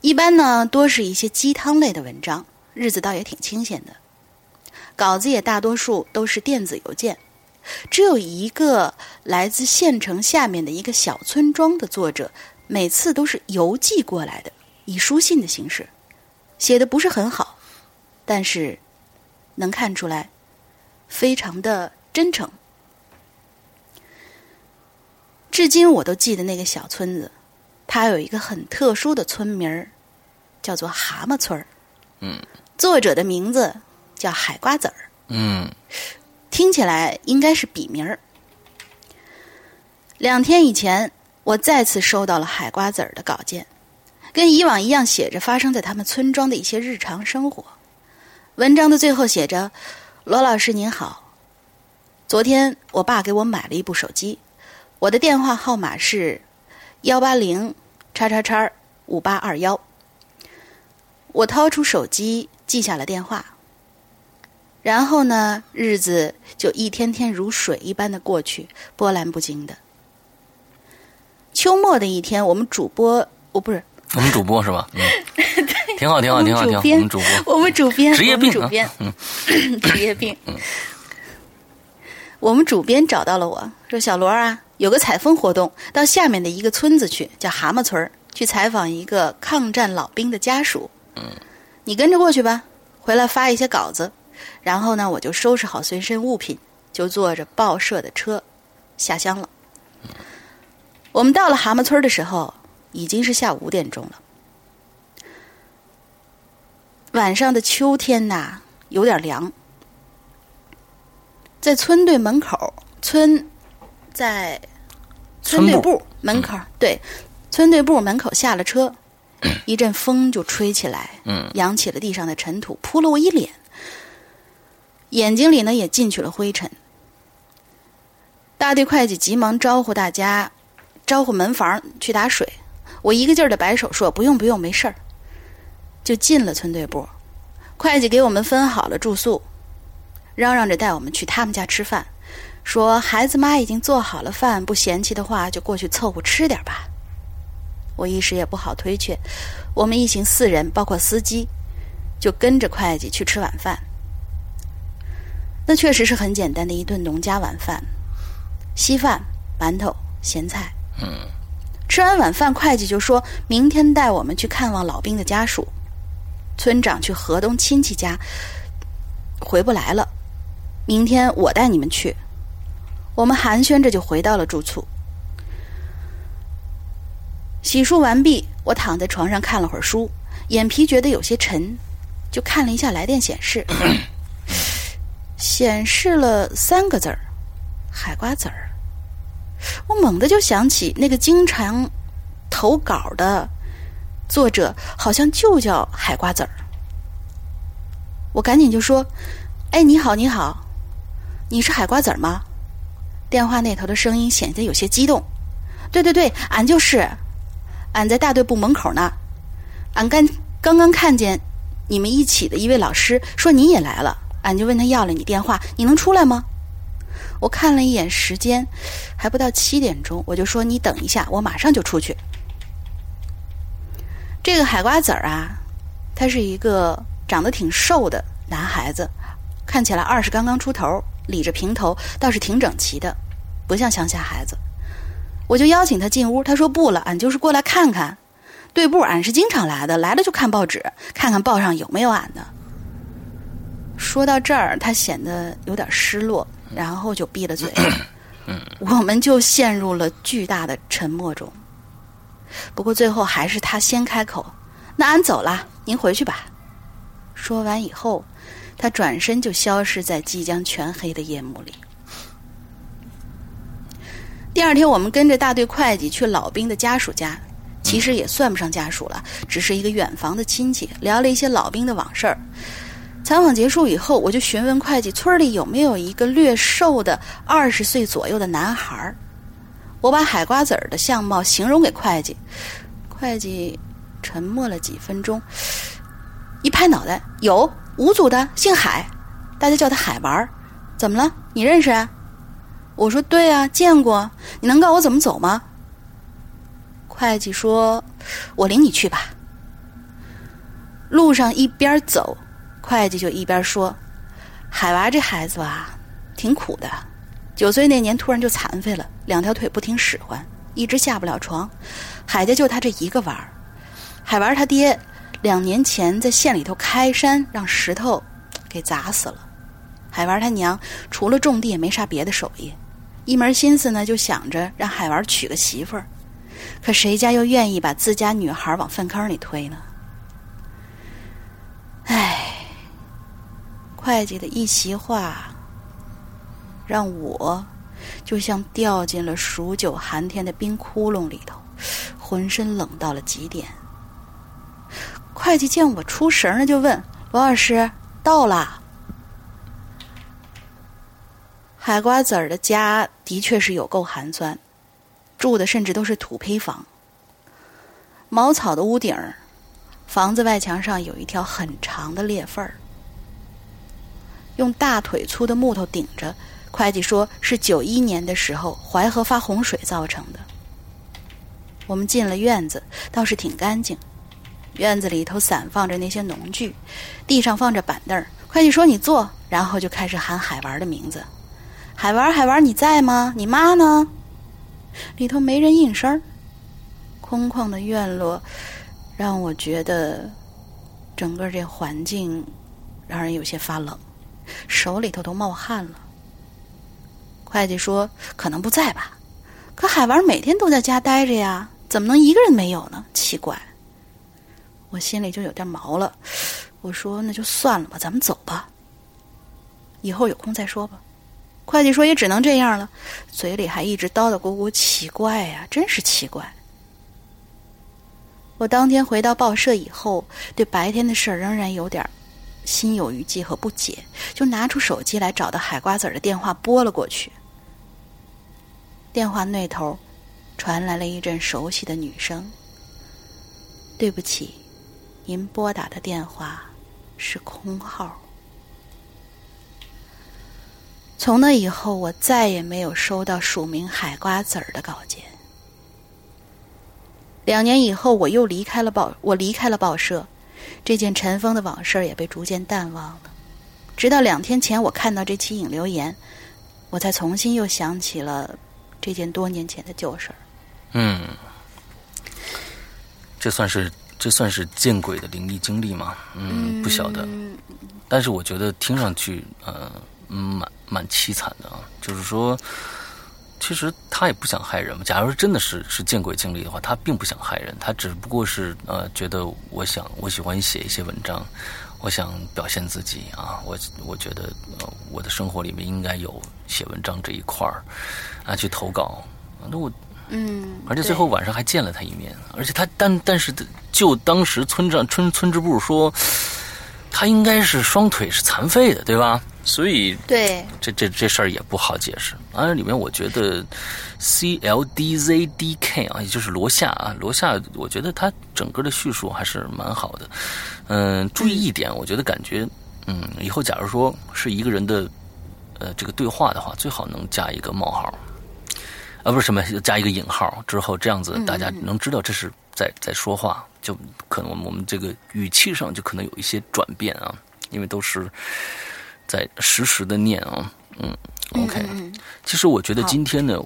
B: 一般呢，多是一些鸡汤类的文章，日子倒也挺清闲的。稿子也大多数都是电子邮件，只有一个来自县城下面的一个小村庄的作者，每次都是邮寄过来的，以书信的形式，写的不是很好，但是能看出来。非常的真诚，至今我都记得那个小村子，它有一个很特殊的村名儿，叫做蛤蟆村儿。
A: 嗯，
B: 作者的名字叫海瓜子儿。
A: 嗯，
B: 听起来应该是笔名儿。两天以前，我再次收到了海瓜子儿的稿件，跟以往一样，写着发生在他们村庄的一些日常生活。文章的最后写着。罗老师您好，昨天我爸给我买了一部手机，我的电话号码是幺八零叉叉叉五八二幺。我掏出手机记下了电话，然后呢，日子就一天天如水一般的过去，波澜不惊的。秋末的一天，我们主播，我不是
A: 我们主播是吧？嗯。(laughs) 挺好，挺好，挺好，挺好。
B: 我
A: 们主播，
B: 我们主编，
A: 职业病，
B: 主编，(coughs) 职业病。我们主编找到了我说：“小罗啊，有个采风活动，到下面的一个村子去，叫蛤蟆村去采访一个抗战老兵的家属。
A: 嗯，
B: 你跟着过去吧，回来发一些稿子。然后呢，我就收拾好随身物品，就坐着报社的车下乡了。我们到了蛤蟆村的时候，已经是下午五点钟了。”晚上的秋天呐，有点凉。在村队门口，村在村队部门口，对，村队部门口下了车，(clears throat) 一阵风就吹起来，扬起了地上的尘土，扑了我一脸，眼睛里呢也进去了灰尘。大队会计急忙招呼大家，招呼门房去打水。我一个劲儿的摆手说：“不用，不用，没事儿。”就进了村队部，会计给我们分好了住宿，嚷嚷着带我们去他们家吃饭，说孩子妈已经做好了饭，不嫌弃的话就过去凑合吃点吧。我一时也不好推却，我们一行四人，包括司机，就跟着会计去吃晚饭。那确实是很简单的一顿农家晚饭，稀饭、馒头、咸菜。
A: 嗯，
B: 吃完晚饭，会计就说明天带我们去看望老兵的家属。村长去河东亲戚家，回不来了。明天我带你们去。我们寒暄着就回到了住处。洗漱完毕，我躺在床上看了会儿书，眼皮觉得有些沉，就看了一下来电显示，(coughs) 显示了三个字儿：海瓜子儿。我猛地就想起那个经常投稿的作者，好像就叫海瓜子儿。我赶紧就说：“哎，你好，你好，你是海瓜子儿吗？”电话那头的声音显得有些激动。“对对对，俺就是，俺在大队部门口呢。俺刚刚刚看见你们一起的一位老师说你也来了，俺就问他要了你电话，你能出来吗？”我看了一眼时间，还不到七点钟，我就说你等一下，我马上就出去。这个海瓜子儿啊，他是一个长得挺瘦的男孩子，看起来二十刚刚出头，理着平头，倒是挺整齐的，不像乡下孩子。我就邀请他进屋，他说不了，俺就是过来看看。队部俺是经常来的，来了就看报纸，看看报上有没有俺的。说到这儿，他显得有点失落。然后就闭了嘴，我们就陷入了巨大的沉默中。不过最后还是他先开口：“那俺走了，您回去吧。”说完以后，他转身就消失在即将全黑的夜幕里。第二天，我们跟着大队会计去老兵的家属家，其实也算不上家属了，只是一个远房的亲戚，聊了一些老兵的往事儿。采访结束以后，我就询问会计村里有没有一个略瘦的二十岁左右的男孩儿。我把海瓜子儿的相貌形容给会计，会计沉默了几分钟，一拍脑袋：“有五组的，姓海，大家叫他海娃儿。怎么了？你认识啊？”我说：“对啊，见过。你能告诉我怎么走吗？”会计说：“我领你去吧。”路上一边走。会计就一边说：“海娃这孩子吧，挺苦的。九岁那年突然就残废了，两条腿不听使唤，一直下不了床。海家就他这一个娃儿。海娃儿他爹两年前在县里头开山，让石头给砸死了。海娃儿他娘除了种地也没啥别的手艺，一门心思呢就想着让海娃儿娶个媳妇儿。可谁家又愿意把自家女孩往粪坑里推呢？唉。”会计的一席话，让我就像掉进了数九寒天的冰窟窿里头，浑身冷到了极点。会计见我出神了，就问罗老师：“到了？”海瓜子儿的家的确是有够寒酸，住的甚至都是土坯房，茅草的屋顶儿，房子外墙上有一条很长的裂缝儿。用大腿粗的木头顶着，会计说是九一年的时候淮河发洪水造成的。我们进了院子，倒是挺干净。院子里头散放着那些农具，地上放着板凳。会计说：“你坐。”然后就开始喊海娃的名字：“海娃，海娃，你在吗？你妈呢？”里头没人应声。空旷的院落让我觉得整个这环境让人有些发冷。手里头都冒汗了。会计说：“可能不在吧？可海娃每天都在家待着呀，怎么能一个人没有呢？奇怪。”我心里就有点毛了。我说：“那就算了吧，咱们走吧。以后有空再说吧。”会计说：“也只能这样了。”嘴里还一直叨叨咕咕：“奇怪呀，真是奇怪。”我当天回到报社以后，对白天的事儿仍然有点。心有余悸和不解，就拿出手机来找到海瓜子的电话，拨了过去。电话那头传来了一阵熟悉的女声：“对不起，您拨打的电话是空号。”从那以后，我再也没有收到署名海瓜子儿的稿件。两年以后，我又离开了报，我离开了报社。这件尘封的往事也被逐渐淡忘了，直到两天前我看到这期引留言，我才重新又想起了这件多年前的旧事儿。
A: 嗯，这算是这算是见鬼的灵异经历吗？嗯，不晓得。但是我觉得听上去，呃，蛮蛮凄惨的啊。就是说，其实他也不想害人嘛。假如真的是是见鬼经历的话，他并不想害人，他只不过是呃，觉得我想我喜欢写一些文章，我想表现自己啊。我我觉得呃，我的生活里面应该有写文章这一块儿啊，去投稿。那我。
B: 嗯，
A: 而且最后晚上还见了他一面，而且他但但是就当时村长村村支部说，他应该是双腿是残废的，对吧？所以
B: 对
A: 这这这事儿也不好解释。啊，里面我觉得 C L D Z D K 啊，也就是罗夏啊，罗夏，我觉得他整个的叙述还是蛮好的。嗯，注意一点，我觉得感觉，嗯，以后假如说是一个人的呃这个对话的话，最好能加一个冒号。啊，不是什么，加一个引号之后，这样子大家能知道这是在在说话，就可能我们这个语气上就可能有一些转变啊，因为都是在实时的念啊，嗯，OK。其实我觉得今天呢，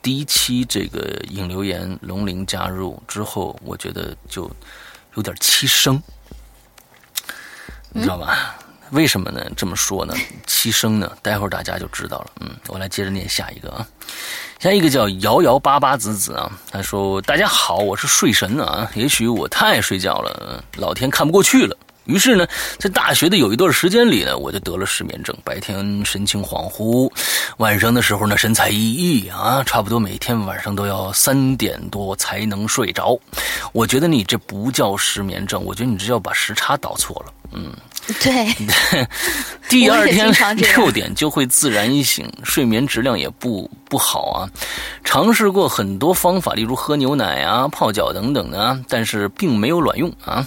A: 第一期这个引流言龙鳞加入之后，我觉得就有点七声，你知道吧？为什么呢？这么说呢？七声呢？待会儿大家就知道了。嗯，我来接着念下一个啊。下一个叫摇摇巴巴子子啊，他说：“大家好，我是睡神啊，也许我太爱睡觉了，老天看不过去了。于是呢，在大学的有一段时间里呢，我就得了失眠症，白天神情恍惚，晚上的时候呢神采奕奕啊，差不多每天晚上都要三点多才能睡着。我觉得你这不叫失眠症，我觉得你这叫把时差倒错了。嗯。” (laughs)
B: 对，(laughs)
A: 第二天 (laughs) 六点就会自然醒，睡眠质量也不不好啊。尝试过很多方法，例如喝牛奶啊、泡脚等等的，但是并没有卵用啊。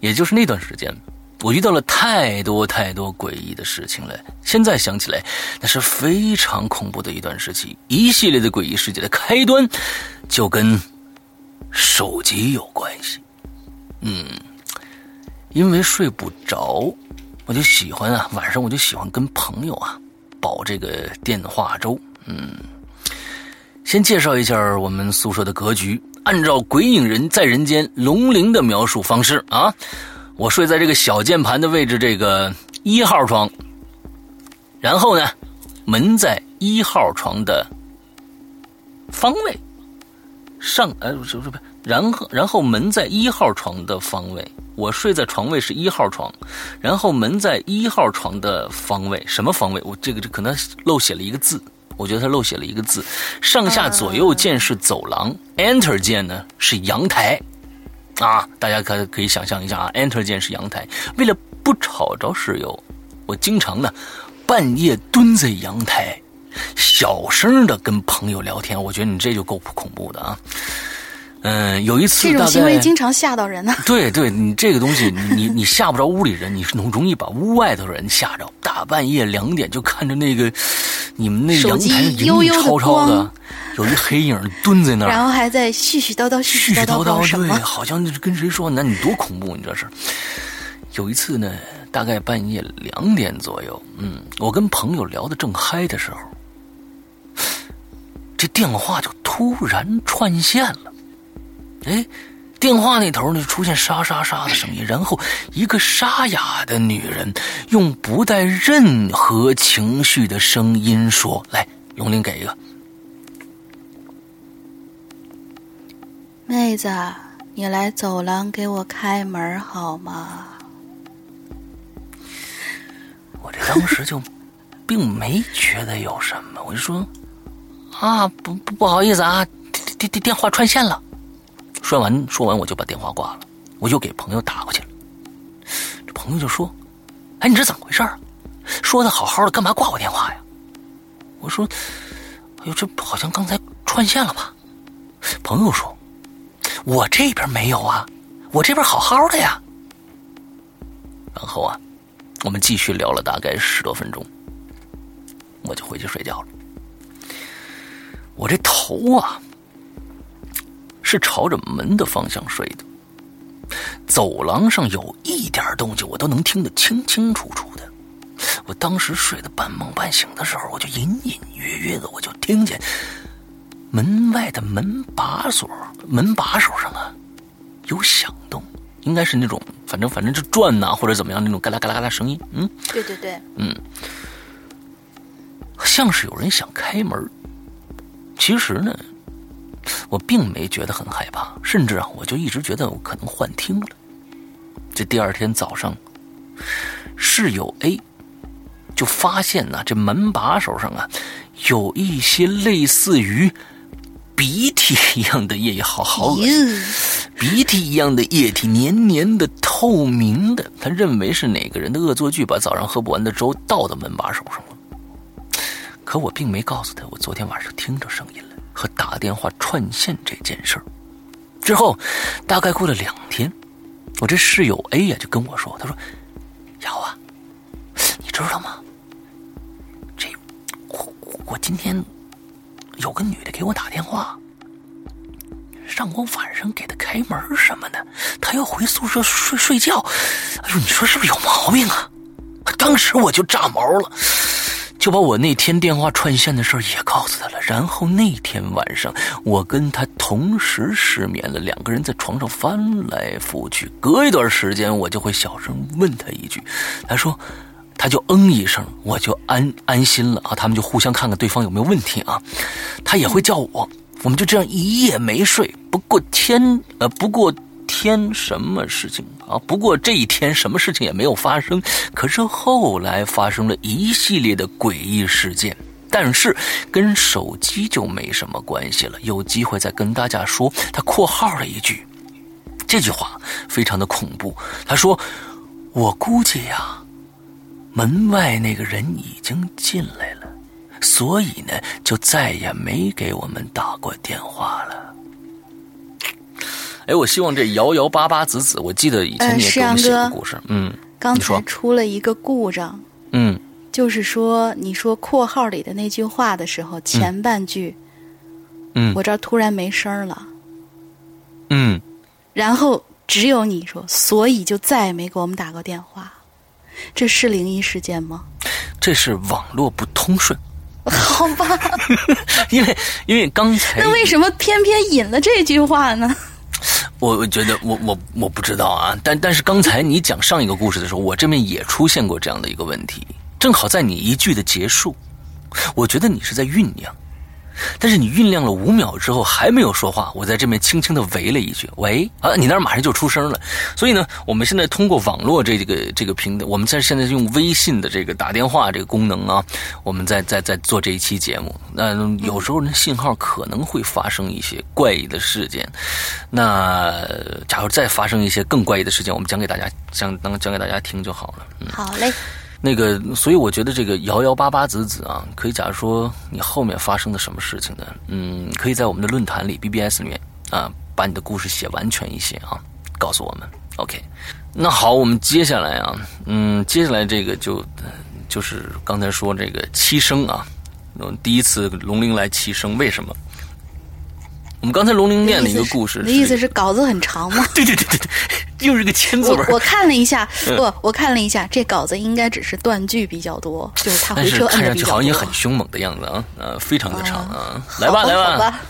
A: 也就是那段时间，我遇到了太多太多诡异的事情了。现在想起来，那是非常恐怖的一段时期。一系列的诡异事件的开端，就跟手机有关系。嗯。因为睡不着，我就喜欢啊，晚上我就喜欢跟朋友啊，煲这个电话粥。嗯，先介绍一下我们宿舍的格局。按照《鬼影人在人间》龙灵的描述方式啊，我睡在这个小键盘的位置，这个一号床。然后呢，门在一号床的方位上，呃，不是不是，然后然后门在一号床的方位。我睡在床位是一号床，然后门在一号床的方位，什么方位？我这个这可能漏写了一个字，我觉得他漏写了一个字。上下左右键是走廊，Enter 键呢是阳台，啊，大家可可以想象一下啊，Enter 键是阳台。为了不吵着室友，我经常呢半夜蹲在阳台，小声的跟朋友聊天。我觉得你这就够恐怖的啊。嗯，有一次
B: 这种行为经常吓到人呢。
A: 对，对你这个东西，你你吓不着屋里人，你是容容易把屋外头人吓着。大半夜两点就看着那个你们那阳台
B: 悠悠
A: 超超的，有一黑影蹲在那儿，
B: 然后还在絮絮叨叨
A: 絮
B: 絮叨
A: 叨对，好像跟谁说？那你多恐怖！你这是。有一次呢，大概半夜两点左右，嗯，我跟朋友聊的正嗨的时候，这电话就突然串线了。哎，电话那头呢出现沙沙沙的声音，然后一个沙哑的女人用不带任何情绪的声音说：“来，龙鳞给一个，
B: 妹子，你来走廊给我开门好吗？”
A: 我这当时就 (laughs) 并没觉得有什么，我就说：“啊，不不不好意思啊，电电电电话串线了。”说完，说完我就把电话挂了，我又给朋友打过去了。这朋友就说：“哎，你这怎么回事说的好好的，干嘛挂我电话呀？”我说：“哎呦，这好像刚才串线了吧？”朋友说：“我这边没有啊，我这边好好的呀。”然后啊，我们继续聊了大概十多分钟，我就回去睡觉了。我这头啊。是朝着门的方向睡的，走廊上有一点动静，我都能听得清清楚楚的。我当时睡得半梦半醒的时候，我就隐隐约约的，我就听见门外的门把锁、门把手上啊，有响动，应该是那种反正反正就转呐或者怎么样那种嘎啦嘎啦嘎啦声音。嗯，
B: 对对对，
A: 嗯，像是有人想开门。其实呢，我并没觉得很害怕，甚至啊，我就一直觉得我可能幻听了。这第二天早上，室友 A 就发现呢，这门把手上啊，有一些类似于鼻涕一样的液，好好恶心，鼻涕一样的液体，黏黏的、透明的。他认为是哪个人的恶作剧，把早上喝不完的粥倒到门把手上了。可我并没告诉他，我昨天晚上听着声音了，和打电话串线这件事儿。之后，大概过了两天，我这室友 A 呀就跟我说：“他说，瑶啊，你知道吗？这我我今天有个女的给我打电话，让我晚上给她开门什么的，她要回宿舍睡睡觉。哎呦，你说是不是有毛病啊？当时我就炸毛了。”就把我那天电话串线的事儿也告诉他了，然后那天晚上我跟他同时失眠了，两个人在床上翻来覆去，隔一段时间我就会小声问他一句，他说，他就嗯一声，我就安安心了啊，他们就互相看看对方有没有问题啊，他也会叫我，我们就这样一夜没睡，不过天呃不过。天什么事情啊？不过这一天什么事情也没有发生。可是后来发生了一系列的诡异事件，但是跟手机就没什么关系了。有机会再跟大家说。他括号了一句，这句话非常的恐怖。他说：“我估计呀，门外那个人已经进来了，所以呢，就再也没给我们打过电话了。”哎，我希望这摇摇八八子子，我记得以前你也给我们写过故事，嗯，
B: 刚才出了一个故障，
A: 嗯，
B: 就是说你说括号里的那句话的时候，前半句，
A: 嗯，
B: 我这儿突然没声了，
A: 嗯，
B: 然后只有你说，所以就再也没给我们打过电话，这是灵异事件吗？
A: 这是网络不通顺，(laughs)
B: 好吧，(laughs)
A: 因为因为刚才
B: 那为什么偏偏引了这句话呢？
A: 我我觉得我我我不知道啊，但但是刚才你讲上一个故事的时候，我这边也出现过这样的一个问题，正好在你一句的结束，我觉得你是在酝酿。但是你酝酿了五秒之后还没有说话，我在这边轻轻的喂了一句“喂”，啊，你那儿马上就出声了。所以呢，我们现在通过网络这个这个平台，我们在现在用微信的这个打电话这个功能啊，我们在在在做这一期节目。那有时候呢，信号可能会发生一些怪异的事件。那假如再发生一些更怪异的事件，我们讲给大家讲当讲给大家听就好了。
B: 嗯，好嘞。
A: 那个，所以我觉得这个摇摇八八子子啊，可以假如说你后面发生的什么事情呢？嗯，可以在我们的论坛里 BBS 里面啊，把你的故事写完全一些啊，告诉我们。OK，那好，我们接下来啊，嗯，接下来这个就就是刚才说这个七声啊，第一次龙鳞来七声，为什么？我们刚才龙鳞念了一个故事，
B: 你的意思是稿子很长吗？
A: 对对对对对，又是个千字文。
B: 我看了一下，(laughs) 不，我看了一下，这稿子应该只是断句比较多，就是他回车
A: 看上去好像也很凶猛的样子啊，呃，非常的长啊。来吧，来吧，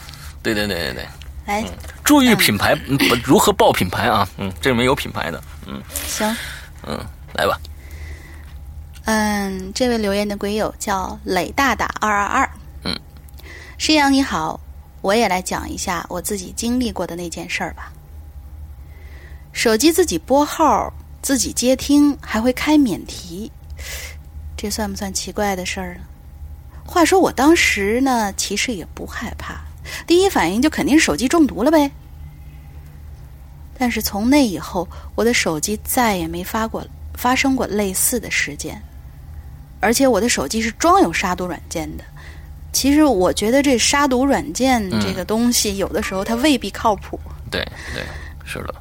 A: 对对对对对，
B: 来，
A: 注意品牌，不如何报品牌啊？嗯，这里面有品牌的，嗯，
B: 行，
A: 嗯，来吧。
B: 嗯，这位留言的鬼友叫磊大大二二二，
A: 嗯，
B: 师阳你好。我也来讲一下我自己经历过的那件事儿吧。手机自己拨号、自己接听，还会开免提，这算不算奇怪的事儿呢？话说我当时呢，其实也不害怕，第一反应就肯定是手机中毒了呗。但是从那以后，我的手机再也没发过发生过类似的事件，而且我的手机是装有杀毒软件的。其实我觉得这杀毒软件这个东西，有的时候它未必靠谱。
A: 对对，是的。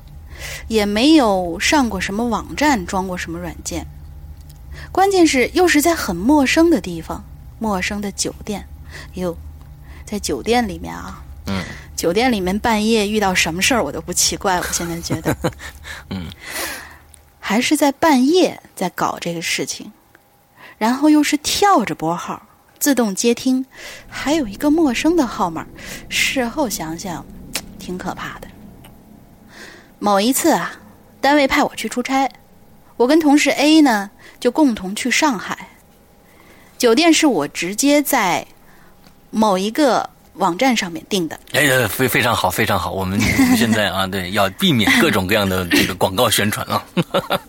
B: 也没有上过什么网站，装过什么软件。关键是又是在很陌生的地方，陌生的酒店。哟，在酒店里面啊，
A: 嗯，
B: 酒店里面半夜遇到什么事儿，我都不奇怪。我现在觉得，(laughs)
A: 嗯，
B: 还是在半夜在搞这个事情，然后又是跳着拨号。自动接听，还有一个陌生的号码。事后想想，挺可怕的。某一次啊，单位派我去出差，我跟同事 A 呢就共同去上海。酒店是我直接在某一个网站上面订的。
A: 哎，非非常好，非常好。我们现在啊，对，要避免各种各样的这个广告宣传啊。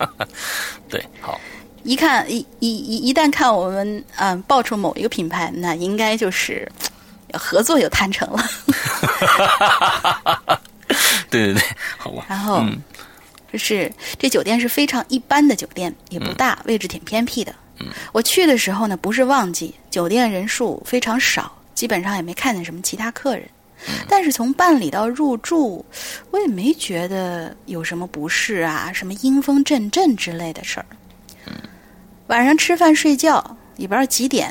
A: (laughs) 对，好。
B: 一看一一一一旦看我们嗯报出某一个品牌，那应该就是合作有谈成了。(laughs) (laughs)
A: 对对对，好吧。
B: 然后，就是这酒店是非常一般的酒店，也不大，位置挺偏僻的。
A: 嗯，
B: 我去的时候呢，不是旺季，酒店人数非常少，基本上也没看见什么其他客人。但是从办理到入住，我也没觉得有什么不适啊，什么阴风阵阵之类的事儿。晚上吃饭睡觉，也不知道几点，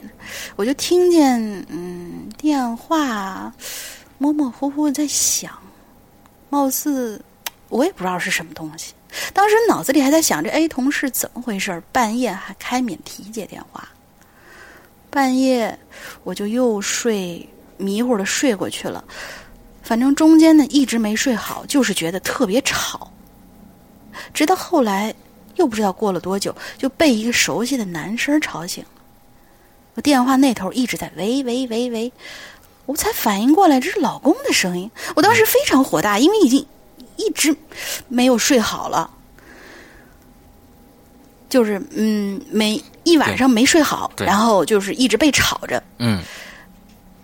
B: 我就听见嗯电话模模糊糊在响，貌似我也不知道是什么东西。当时脑子里还在想着，哎，同事怎么回事？半夜还开免提接电话。半夜我就又睡迷糊的睡过去了，反正中间呢一直没睡好，就是觉得特别吵。直到后来，又不知道过了多久，就被一个熟悉的男声吵醒了。我电话那头一直在喂喂喂喂，我才反应过来这是老公的声音。我当时非常火大，因为已经。一直没有睡好了，就是嗯，没一晚上没睡好，然后就是一直被吵着。
A: 嗯，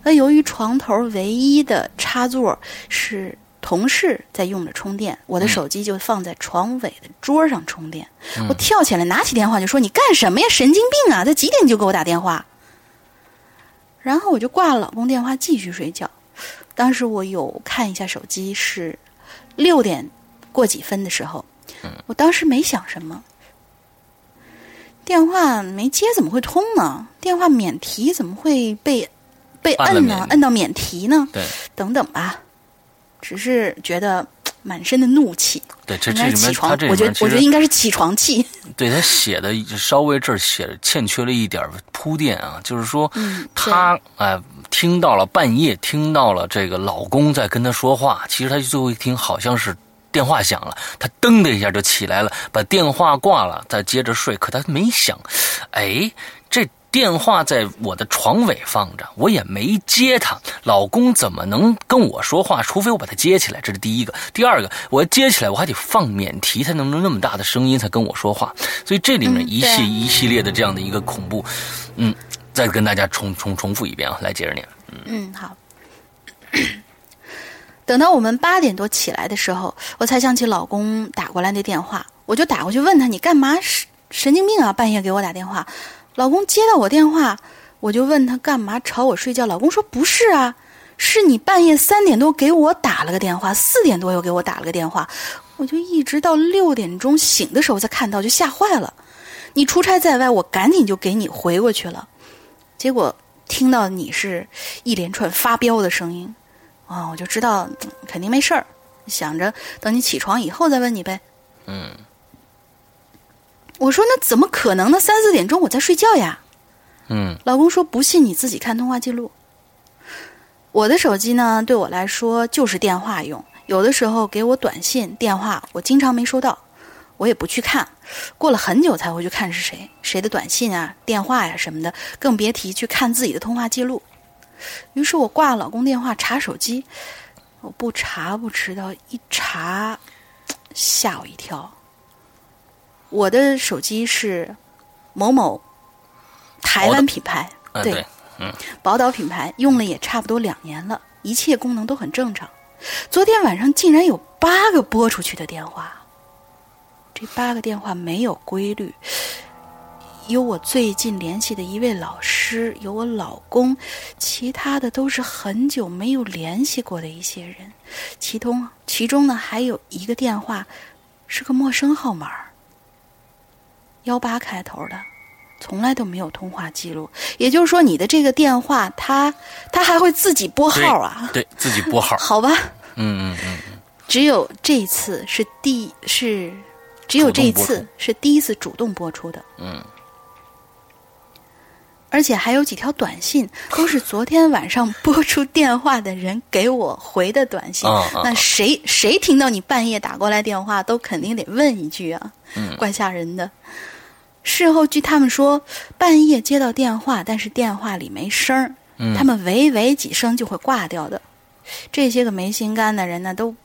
B: 那由于床头唯一的插座是同事在用着充电，我的手机就放在床尾的桌上充电。我跳起来拿起电话就说：“你干什么呀？神经病啊！在几点你就给我打电话？”然后我就挂了老公电话，继续睡觉。当时我有看一下手机是。六点过几分的时候，我当时没想什么，电话没接怎么会通呢？电话免提怎么会被被摁呢？摁到免提呢？
A: 对，
B: 等等吧，只是觉得满身的怒气。
A: 对，这这里面
B: 他这我觉得我觉得应该是起床气。(laughs)
A: 对他写的稍微这儿写欠缺了一点铺垫啊，就是说他哎。听到了半夜，听到了这个老公在跟他说话。其实他最后一听，好像是电话响了，他噔的一下就起来了，把电话挂了，再接着睡。可他没想，哎，这电话在我的床尾放着，我也没接他。老公怎么能跟我说话？除非我把他接起来，这是第一个。第二个，我要接起来，我还得放免提，才能那么大的声音才跟我说话。所以这里面一系一系列的这样的一个恐怖，嗯。再跟大家重重重复一遍啊，来接着念。
B: 嗯，好。等到我们八点多起来的时候，我才想起老公打过来那电话，我就打过去问他：“你干嘛？神神经病啊！半夜给我打电话。”老公接到我电话，我就问他干嘛吵我睡觉。老公说：“不是啊，是你半夜三点多给我打了个电话，四点多又给我打了个电话，我就一直到六点钟醒的时候才看到，就吓坏了。你出差在外，我赶紧就给你回过去了。”结果听到你是一连串发飙的声音，啊，我就知道肯定没事儿，想着等你起床以后再问你呗。
A: 嗯，
B: 我说那怎么可能呢？三四点钟我在睡觉呀。
A: 嗯，
B: 老公说不信你自己看通话记录。我的手机呢，对我来说就是电话用，有的时候给我短信、电话，我经常没收到。我也不去看，过了很久才会去看是谁谁的短信啊、电话呀什么的，更别提去看自己的通话记录。于是我挂了老公电话，查手机，我不查不知道，一查吓我一跳。我的手机是某某台湾品牌，
A: 对，
B: 嗯，宝岛品牌，用了也差不多两年了，一切功能都很正常。昨天晚上竟然有八个拨出去的电话。这八个电话没有规律，有我最近联系的一位老师，有我老公，其他的都是很久没有联系过的一些人。其中，其中呢还有一个电话是个陌生号码，幺八开头的，从来都没有通话记录。也就是说，你的这个电话，他他还会自己拨号啊？
A: 对自己拨号？(laughs)
B: 好吧。
A: 嗯嗯嗯。
B: 只有这一次是第是。只有这一次是第一次主动播出的。
A: 嗯，
B: 而且还有几条短信，都是昨天晚上拨出电话的人给我回的短信。那谁谁听到你半夜打过来电话，都肯定得问一句啊，怪吓人的。事后据他们说，半夜接到电话，但是电话里没声儿，他们喂喂几声就会挂掉的。这些个没心肝的人呢，都。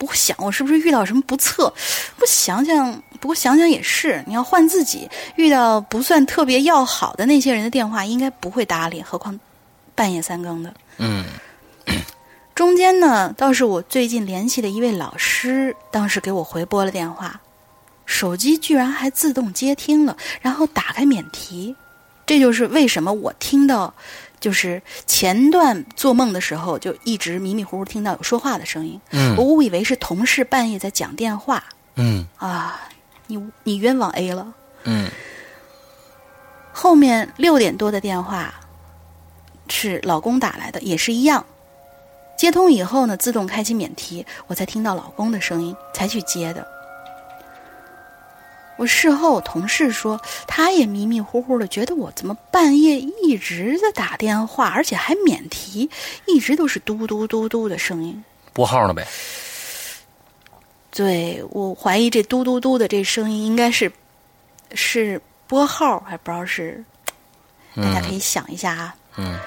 B: 不想我是不是遇到什么不测？不想想，不过想想也是。你要换自己，遇到不算特别要好的那些人的电话，应该不会搭理，何况半夜三更的。
A: 嗯。
B: 中间呢，倒是我最近联系的一位老师，当时给我回拨了电话，手机居然还自动接听了，然后打开免提。这就是为什么我听到。就是前段做梦的时候，就一直迷迷糊糊听到有说话的声音。
A: 嗯，
B: 我误以为是同事半夜在讲电话。
A: 嗯，
B: 啊，你你冤枉 A 了。
A: 嗯，
B: 后面六点多的电话是老公打来的，也是一样。接通以后呢，自动开启免提，我才听到老公的声音，才去接的。我事后同事说，他也迷迷糊糊的，觉得我怎么半夜一直在打电话，而且还免提，一直都是嘟嘟嘟嘟的声音。
A: 拨号了呗？
B: 对，我怀疑这嘟嘟嘟的这声音应该是是拨号，还不知道是。大家可以想一下啊。
A: 嗯。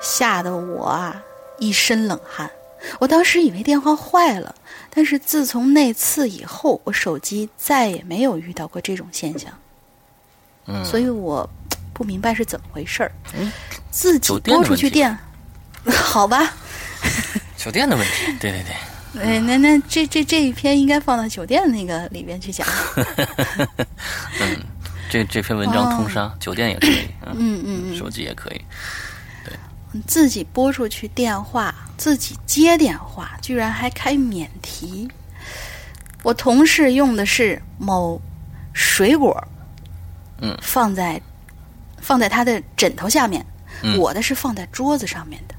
B: 吓得我啊一身冷汗。我当时以为电话坏了，但是自从那次以后，我手机再也没有遇到过这种现象。
A: 嗯，
B: 所以我不明白是怎么回事儿。嗯，自己拨出去电，(laughs) 好吧？
A: 酒店的问题，对对对。
B: 哎，那那这这这一篇应该放到酒店那个里边去讲。(laughs)
A: 嗯，这这篇文章通杀，酒店也可以。
B: 嗯嗯嗯，
A: 手机也可以。
B: 自己拨出去电话，自己接电话，居然还开免提。我同事用的是某水果，
A: 嗯，
B: 放在放在他的枕头下面，我的是放在桌子上面的。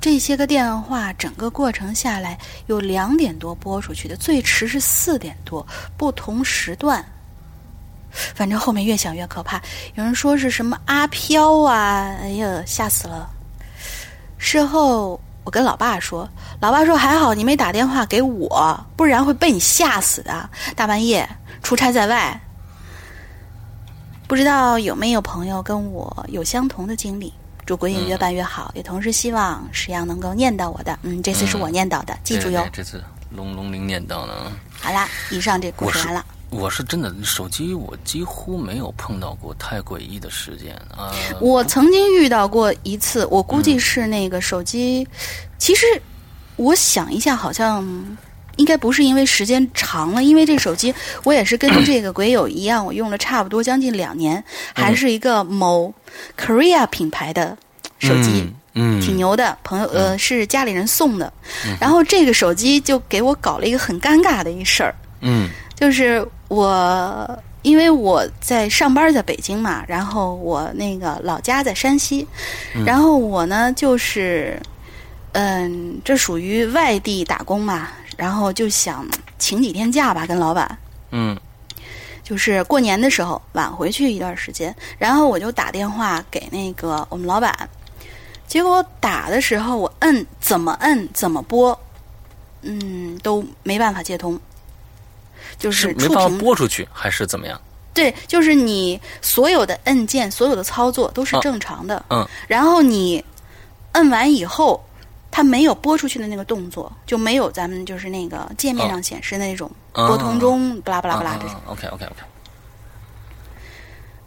B: 这些个电话，整个过程下来有两点多拨出去的，最迟是四点多，不同时段。反正后面越想越可怕，有人说是什么阿飘啊，哎呀，吓死了！事后我跟老爸说，老爸说还好你没打电话给我，不然会被你吓死的。大半夜出差在外，不知道有没有朋友跟我有相同的经历？祝鬼影越办越好，也同时希望石阳能够念叨我的。嗯，这次是我念叨的，记住哟。
A: 这次龙龙灵念叨了。
B: 好啦，以上这故事完了。
A: 我是真的手机，我几乎没有碰到过太诡异的事件啊。
B: 我曾经遇到过一次，我估计是那个手机。其实我想一下，好像应该不是因为时间长了，因为这手机我也是跟这个鬼友一样，我用了差不多将近两年，还是一个某 Korea 品牌的手机，
A: 嗯，
B: 挺牛的。朋友呃是家里人送的，然后这个手机就给我搞了一个很尴尬的一事儿，
A: 嗯，
B: 就是。我因为我在上班在北京嘛，然后我那个老家在山西，然后我呢就是，嗯，这属于外地打工嘛，然后就想请几天假吧，跟老板，
A: 嗯，
B: 就是过年的时候晚回去一段时间，然后我就打电话给那个我们老板，结果打的时候我摁怎么摁怎么拨，嗯，都没办法接通。就是
A: 没办法拨出去，还是怎么样？
B: 对，就是你所有的按键、所有的操作都是正常的。
A: 嗯。
B: 然后你摁完以后，它没有拨出去的那个动作，就没有咱们就是那个界面上显示的那种拨通中，巴拉巴拉巴拉这种。
A: OK OK OK。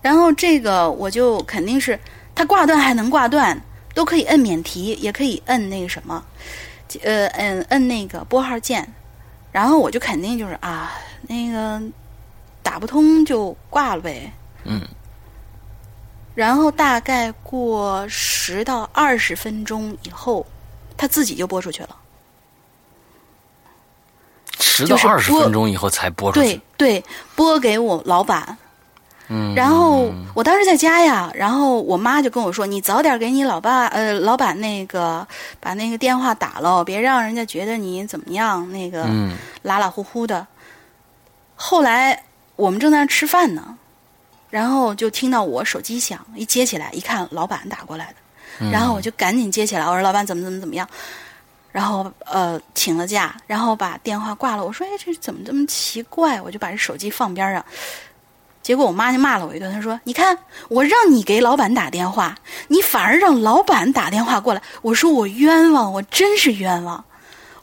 B: 然后这个我就肯定是它挂断还能挂断，都可以摁免提，也可以摁那个什么，呃，摁摁那个拨号键。然后我就肯定就是啊。那个打不通就挂了呗。
A: 嗯。
B: 然后大概过十到二十分钟以后，他自己就拨出去了。
A: 十到二十分钟以后才拨出
B: 去。对对，拨给我老板。
A: 嗯。
B: 然后我当时在家呀，然后我妈就跟我说：“你早点给你老爸呃老板那个把那个电话打了，别让人家觉得你怎么样那个嗯拉拉呼呼的。”后来我们正在那吃饭呢，然后就听到我手机响，一接起来一看，老板打过来的，然后我就赶紧接起来，我说老板怎么怎么怎么样，然后呃请了假，然后把电话挂了。我说哎这怎么这么奇怪？我就把这手机放边上。结果我妈就骂了我一顿，她说：“你看，我让你给老板打电话，你反而让老板打电话过来。”我说：“我冤枉，我真是冤枉。”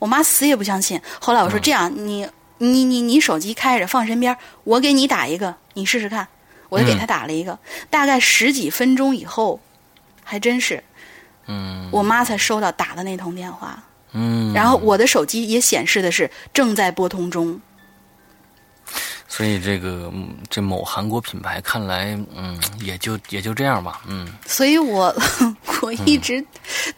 B: 我妈死也不相信。后来我说：“这样，你你你你手机开着放身边，我给你打一个，你试试看。”我就给他打了一个，大概十几分钟以后，还真是，
A: 嗯，
B: 我妈才收到打的那通电话。
A: 嗯，
B: 然后我的手机也显示的是正在拨通中。
A: 所以这个这某韩国品牌看来，嗯，也就也就这样吧，嗯。
B: 所以我 (laughs) 我一直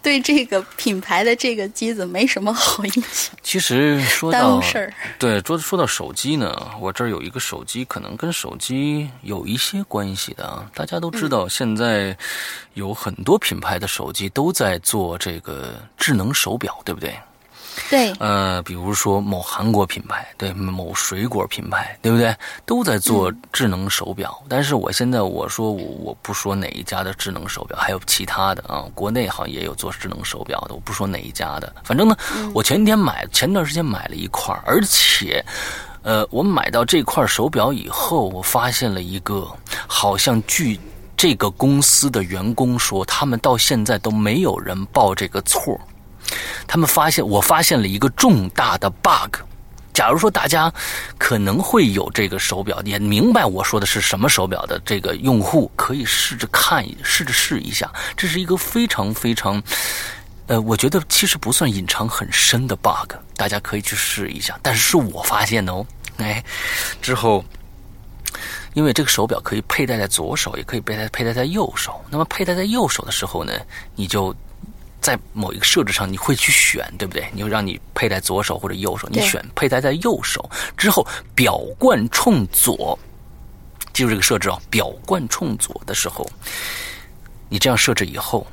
B: 对这个品牌的这个机子没什么好印象。
A: 其实说到
B: 事儿，
A: 对，说说到手机呢，我这儿有一个手机，可能跟手机有一些关系的啊。大家都知道，现在有很多品牌的手机都在做这个智能手表，对不对？
B: 对，
A: 呃，比如说某韩国品牌，对，某水果品牌，对不对？都在做智能手表。但是我现在我说我我不说哪一家的智能手表，还有其他的啊，国内好像也有做智能手表的，我不说哪一家的。反正呢，我前天买，前段时间买了一块，而且，呃，我买到这块手表以后，我发现了一个，好像据这个公司的员工说，他们到现在都没有人报这个错。他们发现，我发现了一个重大的 bug。假如说大家可能会有这个手表，也明白我说的是什么手表的这个用户，可以试着看，试着试一下。这是一个非常非常，呃，我觉得其实不算隐藏很深的 bug，大家可以去试一下。但是是我发现的哦，哎，之后，因为这个手表可以佩戴在左手，也可以佩戴佩戴在右手。那么佩戴在右手的时候呢，你就。在某一个设置上，你会去选，对不对？你就让你佩戴左手或者右手，你选佩戴在右手之后，表冠冲左。记住这个设置哦，表冠冲左的时候，你这样设置以后，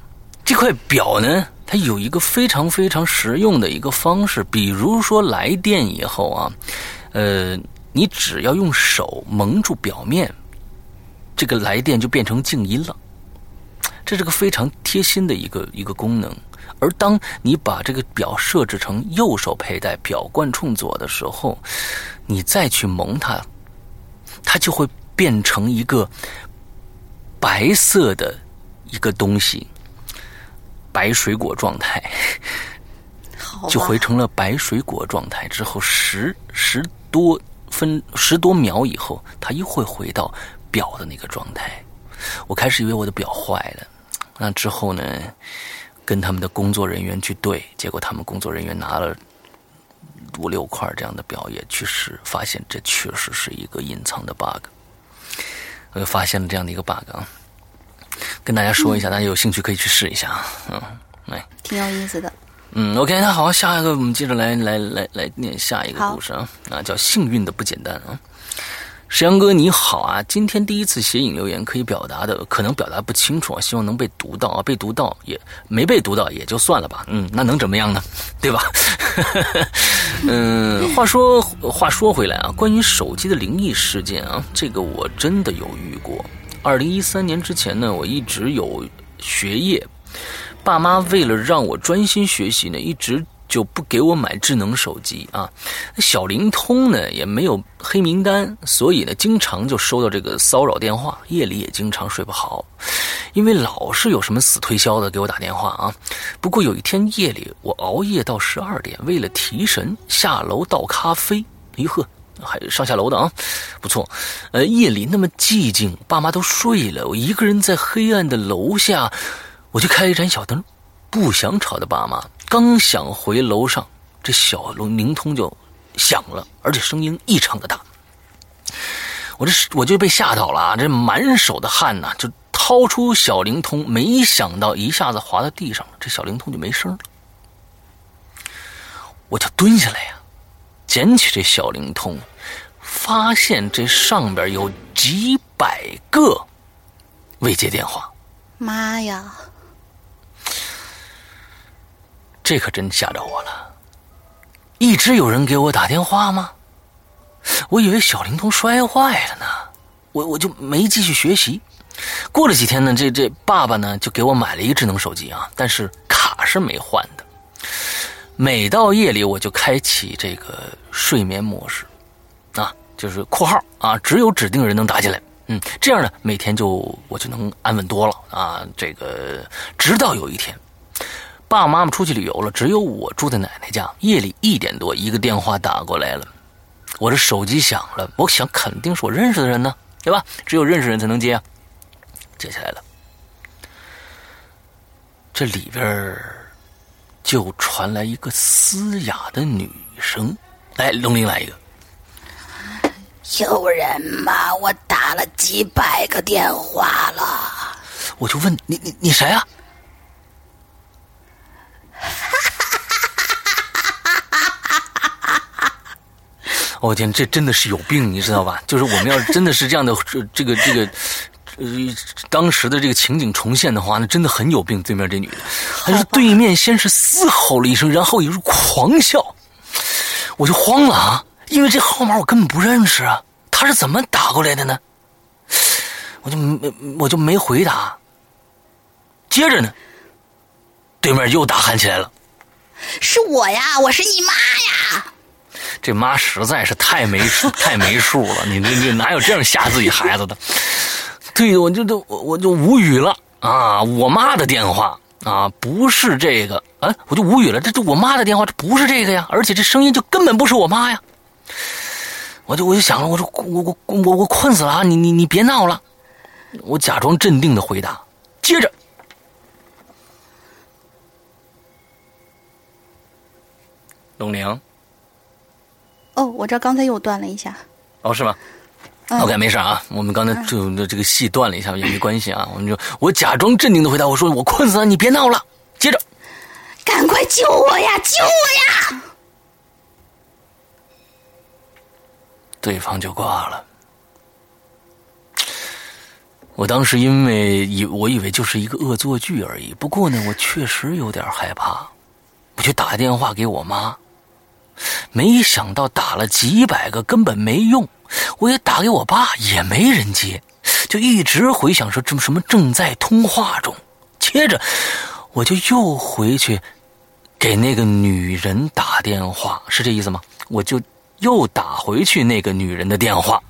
A: 这块表呢，它有一个非常非常实用的一个方式，比如说来电以后啊，呃，你只要用手蒙住表面，这个来电就变成静音了。这是个非常贴心的一个一个功能，而当你把这个表设置成右手佩戴，表冠冲左的时候，你再去蒙它，它就会变成一个白色的一个东西，白水果状态，就回成了白水果状态。之后十十多分十多秒以后，它又会回到表的那个状态。我开始以为我的表坏了。那之后呢，跟他们的工作人员去对，结果他们工作人员拿了五六块这样的表也去试，发现这确实是一个隐藏的 bug。我就发现了这样的一个 bug 啊，跟大家说一下，大家有兴趣可以去试一下啊。嗯，来，
B: 挺有意思的。
A: 嗯，OK，那好，下一个我们接着来来来来念下一个故事啊，啊，叫幸运的不简单啊。石阳哥你好啊，今天第一次写影留言，可以表达的可能表达不清楚啊，希望能被读到啊，被读到也没被读到也就算了吧，嗯，那能怎么样呢？对吧？(laughs) 嗯，话说话说回来啊，关于手机的灵异事件啊，这个我真的有遇过。二零一三年之前呢，我一直有学业，爸妈为了让我专心学习呢，一直。就不给我买智能手机啊，小灵通呢也没有黑名单，所以呢经常就收到这个骚扰电话，夜里也经常睡不好，因为老是有什么死推销的给我打电话啊。不过有一天夜里我熬夜到十二点，为了提神下楼倒咖啡，咦呵，还上下楼的啊，不错。呃，夜里那么寂静，爸妈都睡了，我一个人在黑暗的楼下，我就开一盏小灯，不想吵的爸妈。刚想回楼上，这小灵通就响了，而且声音异常的大。我这我就被吓到了啊！这满手的汗呐，就掏出小灵通，没想到一下子滑到地上了，这小灵通就没声了。我就蹲下来呀，捡起这小灵通，发现这上边有几百个未接电话。
B: 妈呀！
A: 这可真吓着我了！一直有人给我打电话吗？我以为小灵通摔坏了呢。我我就没继续学习。过了几天呢，这这爸爸呢就给我买了一个智能手机啊，但是卡是没换的。每到夜里，我就开启这个睡眠模式，啊，就是（括号啊），只有指定人能打进来。嗯，这样呢，每天就我就能安稳多了啊。这个直到有一天，爸爸妈妈出去旅游了，只有我住在奶奶家。夜里一点多，一个电话打过来了，我的手机响了，我想肯定是我认识的人呢，对吧？只有认识人才能接啊。接起来了，这里边就传来一个嘶哑的女声，来，龙鳞来一个。
B: 有人吗？我打了几百个电话了。
A: 我就问你，你你谁啊？我 (laughs) 天，这真的是有病，你知道吧？就是我们要真的是这样的，这这个这个。呃，当时的这个情景重现的话，那真的很有病。对面这女的，她是对面先是嘶吼了一声，然后也是狂笑，我就慌了啊！因为这号码我根本不认识啊，他是怎么打过来的呢？我就没我就没回答。接着呢，对面又大喊起来了：“
B: 是我呀，我是你妈呀！”
A: 这妈实在是太没数，(laughs) 太没数了。你这这哪有这样吓自己孩子的？对，我就都我我就无语了啊！我妈的电话啊，不是这个，啊，我就无语了。这这我妈的电话，这不是这个呀，而且这声音就根本不是我妈呀！我就我就想了，我说我我我我困死了啊！你你你别闹了！我假装镇定的回答，接着，龙玲，
B: 哦，我这刚才又断了一下，
A: 哦，是吗？OK，没事啊，我们刚才就这个戏断了一下也没关系啊，我们就我假装镇定的回答我说我困死了，你别闹了。接着，
B: 赶快救我呀，救我呀！
A: 对方就挂了。我当时因为以我以为就是一个恶作剧而已，不过呢，我确实有点害怕，我就打电话给我妈，没想到打了几百个根本没用。我也打给我爸，也没人接，就一直回想说这什么正在通话中。接着，我就又回去给那个女人打电话，是这意思吗？我就又打回去那个女人的电话。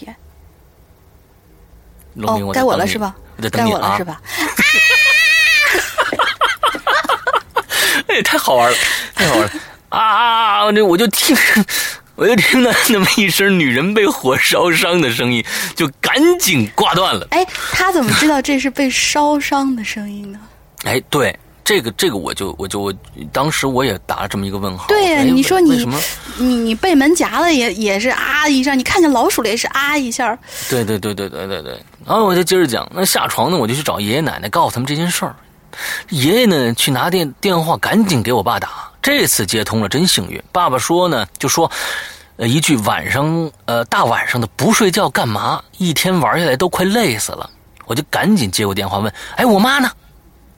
B: 耶，
A: 哦，
B: 该我了是吧？该我了是吧？(laughs)
A: 哎，太好玩了，太好玩了啊！这我就听，我就听到那么一声女人被火烧伤的声音，就赶紧挂断了。
B: 哎，他怎么知道这是被烧伤的声音呢？(laughs)
A: 哎，对，这个这个我就我就我当时我也打了这么一个问号。
B: 对
A: 呀，
B: 你说你
A: 什么？
B: 你你被门夹了也也是啊一下，你看见老鼠了也是啊一下。
A: 对对对对对对对。然后我就接着讲，那下床呢，我就去找爷爷奶奶，告诉他们这件事儿。爷爷呢，去拿电电话，赶紧给我爸打。这次接通了，真幸运。爸爸说呢，就说，呃，一句晚上，呃，大晚上的不睡觉干嘛？一天玩下来都快累死了。我就赶紧接过电话问，哎，我妈呢？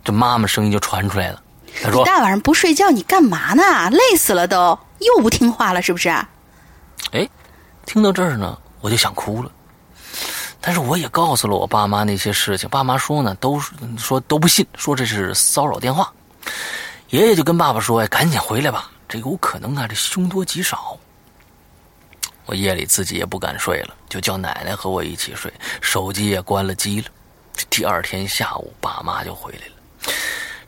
A: 这妈妈声音就传出来了，她说：
B: 大晚上不睡觉，你干嘛呢？累死了都，又不听话了，是不是？
A: 哎，听到这儿呢，我就想哭了。但是我也告诉了我爸妈那些事情，爸妈说呢，都说都不信，说这是骚扰电话。爷爷就跟爸爸说：“哎，赶紧回来吧，这有可能啊，这凶多吉少。”我夜里自己也不敢睡了，就叫奶奶和我一起睡，手机也关了机了。第二天下午，爸妈就回来了，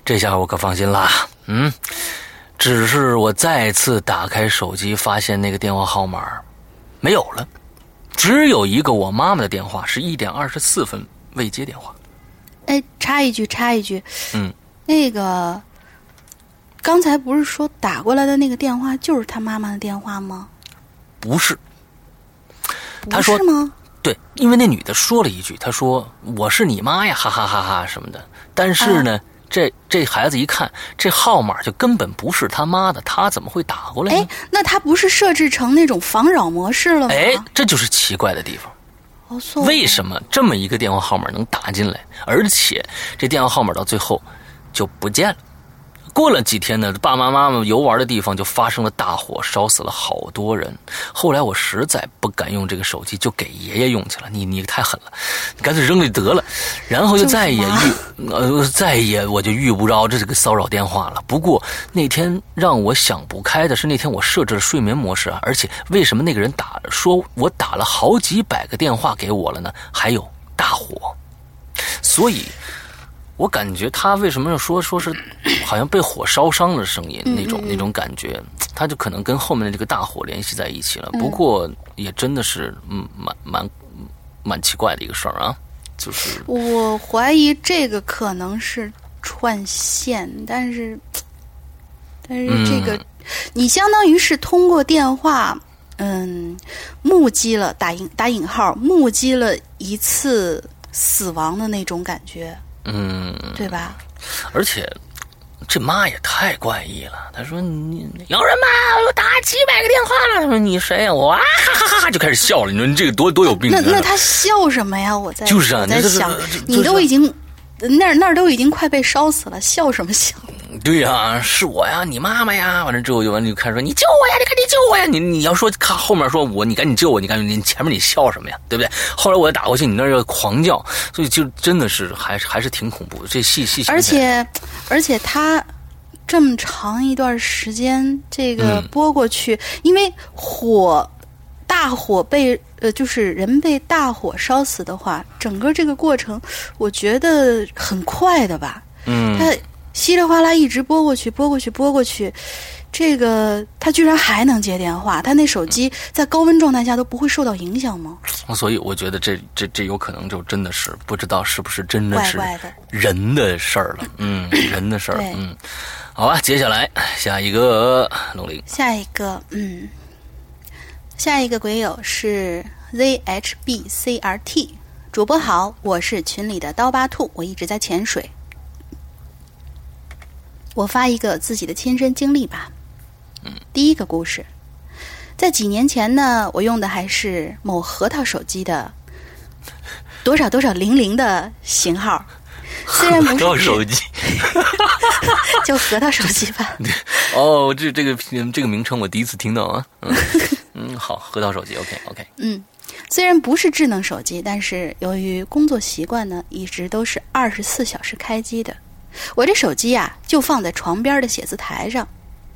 A: 这下我可放心啦。嗯，只是我再次打开手机，发现那个电话号码没有了。只有一个我妈妈的电话，是一点二十四分未接电话。
B: 哎，插一句，插一句，
A: 嗯，
B: 那个刚才不是说打过来的那个电话就是他妈妈的电话吗？
A: 不是，
B: 不是吗？
A: 对，因为那女的说了一句，她说我是你妈呀，哈哈哈哈什么的。但是呢。这这孩子一看，这号码就根本不是他妈的，他怎么会打过来
B: 呢？哎，那他不是设置成那种防扰模式了吗？
A: 哎，这就是奇怪的地方。为什么这么一个电话号码能打进来，而且这电话号码到最后就不见了？过了几天呢，爸爸妈妈游玩的地方就发生了大火，烧死了好多人。后来我实在不敢用这个手机，就给爷爷用去了。你你太狠了，你干脆扔了得了。然后就再也遇呃再也我就遇不着这个骚扰电话了。不过那天让我想不开的是，那天我设置了睡眠模式啊，而且为什么那个人打说我打了好几百个电话给我了呢？还有大火，所以。我感觉他为什么要说说是，好像被火烧伤的声音那种那种感觉，他就可能跟后面的这个大火联系在一起了。不过也真的是嗯蛮蛮蛮奇怪的一个事儿啊，就是
B: 我怀疑这个可能是串线，但是但是这个你相当于是通过电话嗯目击了打引打引号目击了一次死亡的那种感觉。
A: 嗯，
B: 对吧？
A: 而且这妈也太怪异了。她说：“你有人吗？我打几百个电话了。”她说：“你谁呀？”我啊哈哈哈哈就开始笑了。你说你这个多多有病？
B: 那那他笑什么呀？我在
A: 就是啊，
B: 在想，你都已经那那儿都已经快被烧死了，笑什么笑？(laughs)
A: 对呀，是我呀，你妈妈呀，完了之后就完就开始说你救我呀，你赶紧救我呀！你你要说看后面说我，你赶紧救我，你赶紧你前面你笑什么呀？对不对？后来我打过去，你那要狂叫，所以就真的是还是还是挺恐怖的。这细细
B: 而且而且他这么长一段时间这个播过去，因为火大火被呃就是人被大火烧死的话，整个这个过程我觉得很快的吧？
A: 嗯，
B: 他。稀里哗啦一直拨过去，拨过去，拨过去，这个他居然还能接电话，他那手机在高温状态下都不会受到影响吗？
A: 所以我觉得这这这有可能就真的是不知道是不是真的是人的事儿了，嗯，人的事儿，嗯，好吧，接下来下一个龙鳞，
B: 下一个，嗯，下一个鬼友是 zhbcrt 主播好，我是群里的刀疤兔，我一直在潜水。我发一个自己的亲身经历吧。
A: 嗯，
B: 第一个故事，在几年前呢，我用的还是某核桃手机的多少多少零零的型号，虽然不
A: 是手机，(laughs)
B: 就核桃手机吧。(laughs)
A: 哦，这这个这个名称我第一次听到啊。嗯，好，核桃手机，OK OK。
B: 嗯，虽然不是智能手机，但是由于工作习惯呢，一直都是二十四小时开机的。我这手机呀，就放在床边的写字台上。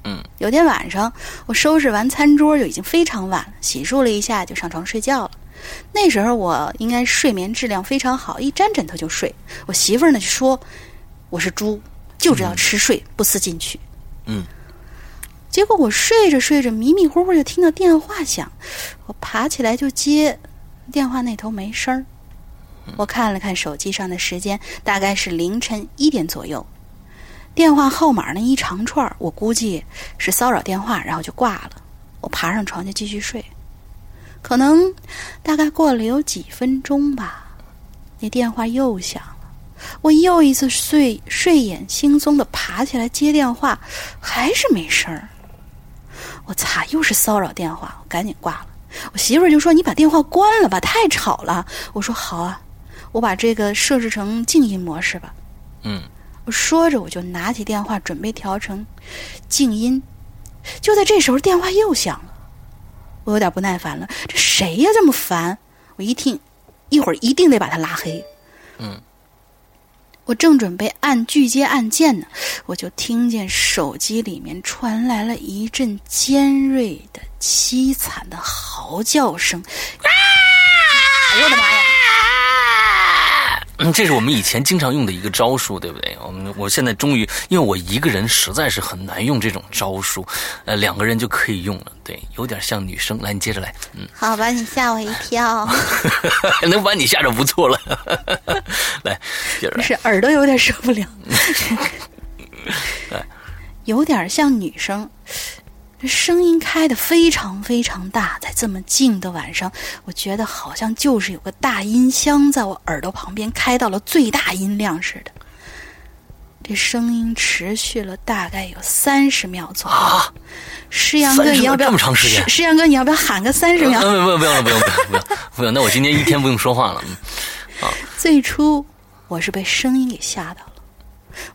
A: 嗯，
B: 有天晚上，我收拾完餐桌就已经非常晚了，洗漱了一下就上床睡觉了。那时候我应该睡眠质量非常好，一沾枕头就睡。我媳妇儿呢就说我是猪，就知道吃睡不思进取。
A: 嗯，
B: 结果我睡着睡着，迷迷糊糊就听到电话响，我爬起来就接，电话那头没声儿。我看了看手机上的时间，大概是凌晨一点左右。电话号码那一长串，我估计是骚扰电话，然后就挂了。我爬上床就继续睡。可能大概过了有几分钟吧，那电话又响了。我又一次睡睡眼惺忪的爬起来接电话，还是没声儿。我擦，又是骚扰电话，我赶紧挂了。我媳妇儿就说：“你把电话关了吧，太吵了。”我说：“好啊。”我把这个设置成静音模式吧。
A: 嗯，
B: 我说着，我就拿起电话准备调成静音。就在这时候，电话又响了。我有点不耐烦了，这谁呀这么烦？我一听，一会儿一定得把他拉黑。
A: 嗯，
B: 我正准备按拒接按键呢，我就听见手机里面传来了一阵尖锐的、凄惨的嚎叫声。啊！我的妈呀！
A: 嗯，这是我们以前经常用的一个招数，对不对？我们我现在终于，因为我一个人实在是很难用这种招数，呃，两个人就可以用了。对，有点像女生。来，你接着来。嗯，
B: 好吧，你吓我一跳。(laughs)
A: 能把你吓着不错了。(laughs) 来，接着来。
B: 是耳朵有点受不了。(laughs) 有点像女生。这声音开的非常非常大，在这么静的晚上，我觉得好像就是有个大音箱在我耳朵旁边开到了最大音量似的。这声音持续了大概有三十秒左右。啊！师阳哥，你要不要
A: 这么长时间？
B: 师阳哥，你要不要喊个三十秒？
A: 不用不用不用不用不用不用。那我今天一天不用说话了。啊！(laughs)
B: 最初我是被声音给吓到了。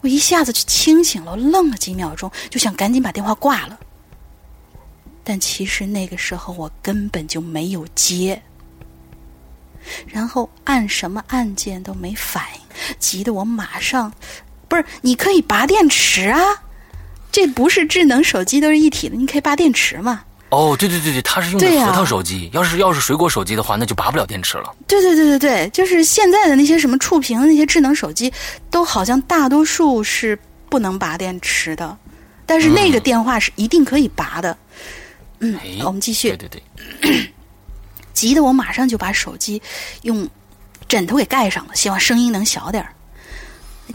B: 我一下子就清醒了，我愣了几秒钟，就想赶紧把电话挂了。但其实那个时候我根本就没有接，然后按什么按键都没反应，急得我马上，不是你可以拔电池啊，这不是智能手机都是一体的，你可以拔电池嘛。
C: 哦，对对对对，它是用的核桃手机，要是要是水果手机的话，那就拔不了电池了。
B: 对对对对对，就是现在的那些什么触屏的那些智能手机，都好像大多数是不能拔电池的，但是那个电话是一定可以拔的。嗯，我们继续。
C: 对对对，(coughs)
B: 急得我马上就把手机用枕头给盖上了，希望声音能小点儿。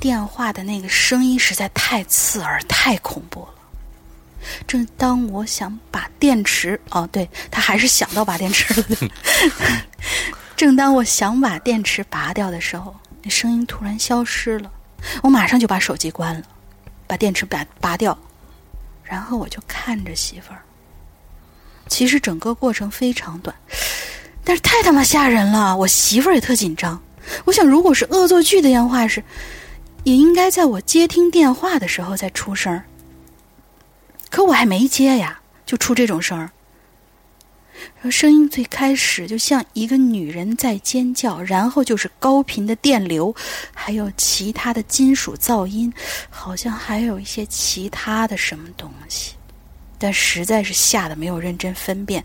B: 电话的那个声音实在太刺耳，太恐怖了。正当我想把电池，哦，对他还是想到拔电池了。(laughs) 正当我想把电池拔掉的时候，那声音突然消失了。我马上就把手机关了，把电池拔拔掉，然后我就看着媳妇儿。其实整个过程非常短，但是太他妈吓人了！我媳妇儿也特紧张。我想，如果是恶作剧的电话是，也应该在我接听电话的时候再出声。可我还没接呀，就出这种声儿。声音最开始就像一个女人在尖叫，然后就是高频的电流，还有其他的金属噪音，好像还有一些其他的什么东西。但实在是吓得没有认真分辨，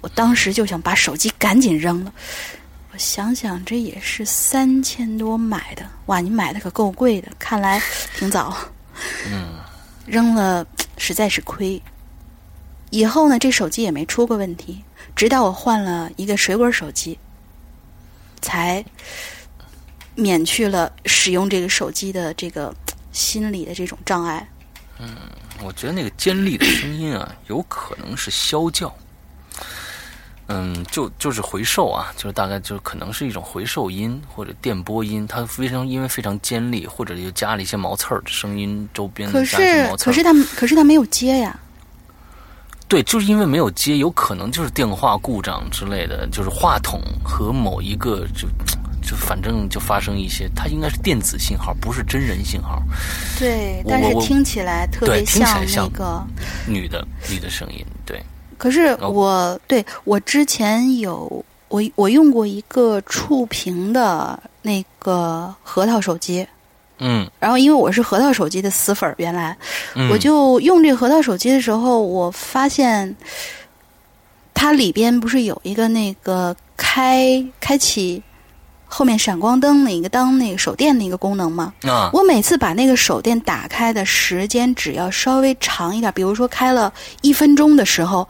B: 我当时就想把手机赶紧扔了。我想想，这也是三千多买的，哇，你买的可够贵的，看来挺早。
C: 嗯，
B: 扔了实在是亏。以后呢，这手机也没出过问题，直到我换了一个水果手机，才免去了使用这个手机的这个心理的这种障碍。
C: 嗯。我觉得那个尖利的声音啊，有可能是啸叫。嗯，就就是回授啊，就是大概就可能是一种回授音或者电波音，它非常因为非常尖利，或者又加了一些毛刺儿的声音，周边
B: 可是可是它可是它没有接呀。
C: 对，就是因为没有接，有可能就是电话故障之类的，就是话筒和某一个就。就反正就发生一些，它应该是电子信号，不是真人信号。
B: 对，但是听起来特别像那个
C: 女的女的声音。对，
B: 可是我对我之前有我我用过一个触屏的那个核桃手机，
C: 嗯，
B: 然后因为我是核桃手机的死粉儿，原来我就用这个核桃手机的时候，我发现它里边不是有一个那个开开启。后面闪光灯那个当那个手电那个功能吗？
C: 啊！
B: 我每次把那个手电打开的时间只要稍微长一点，比如说开了一分钟的时候，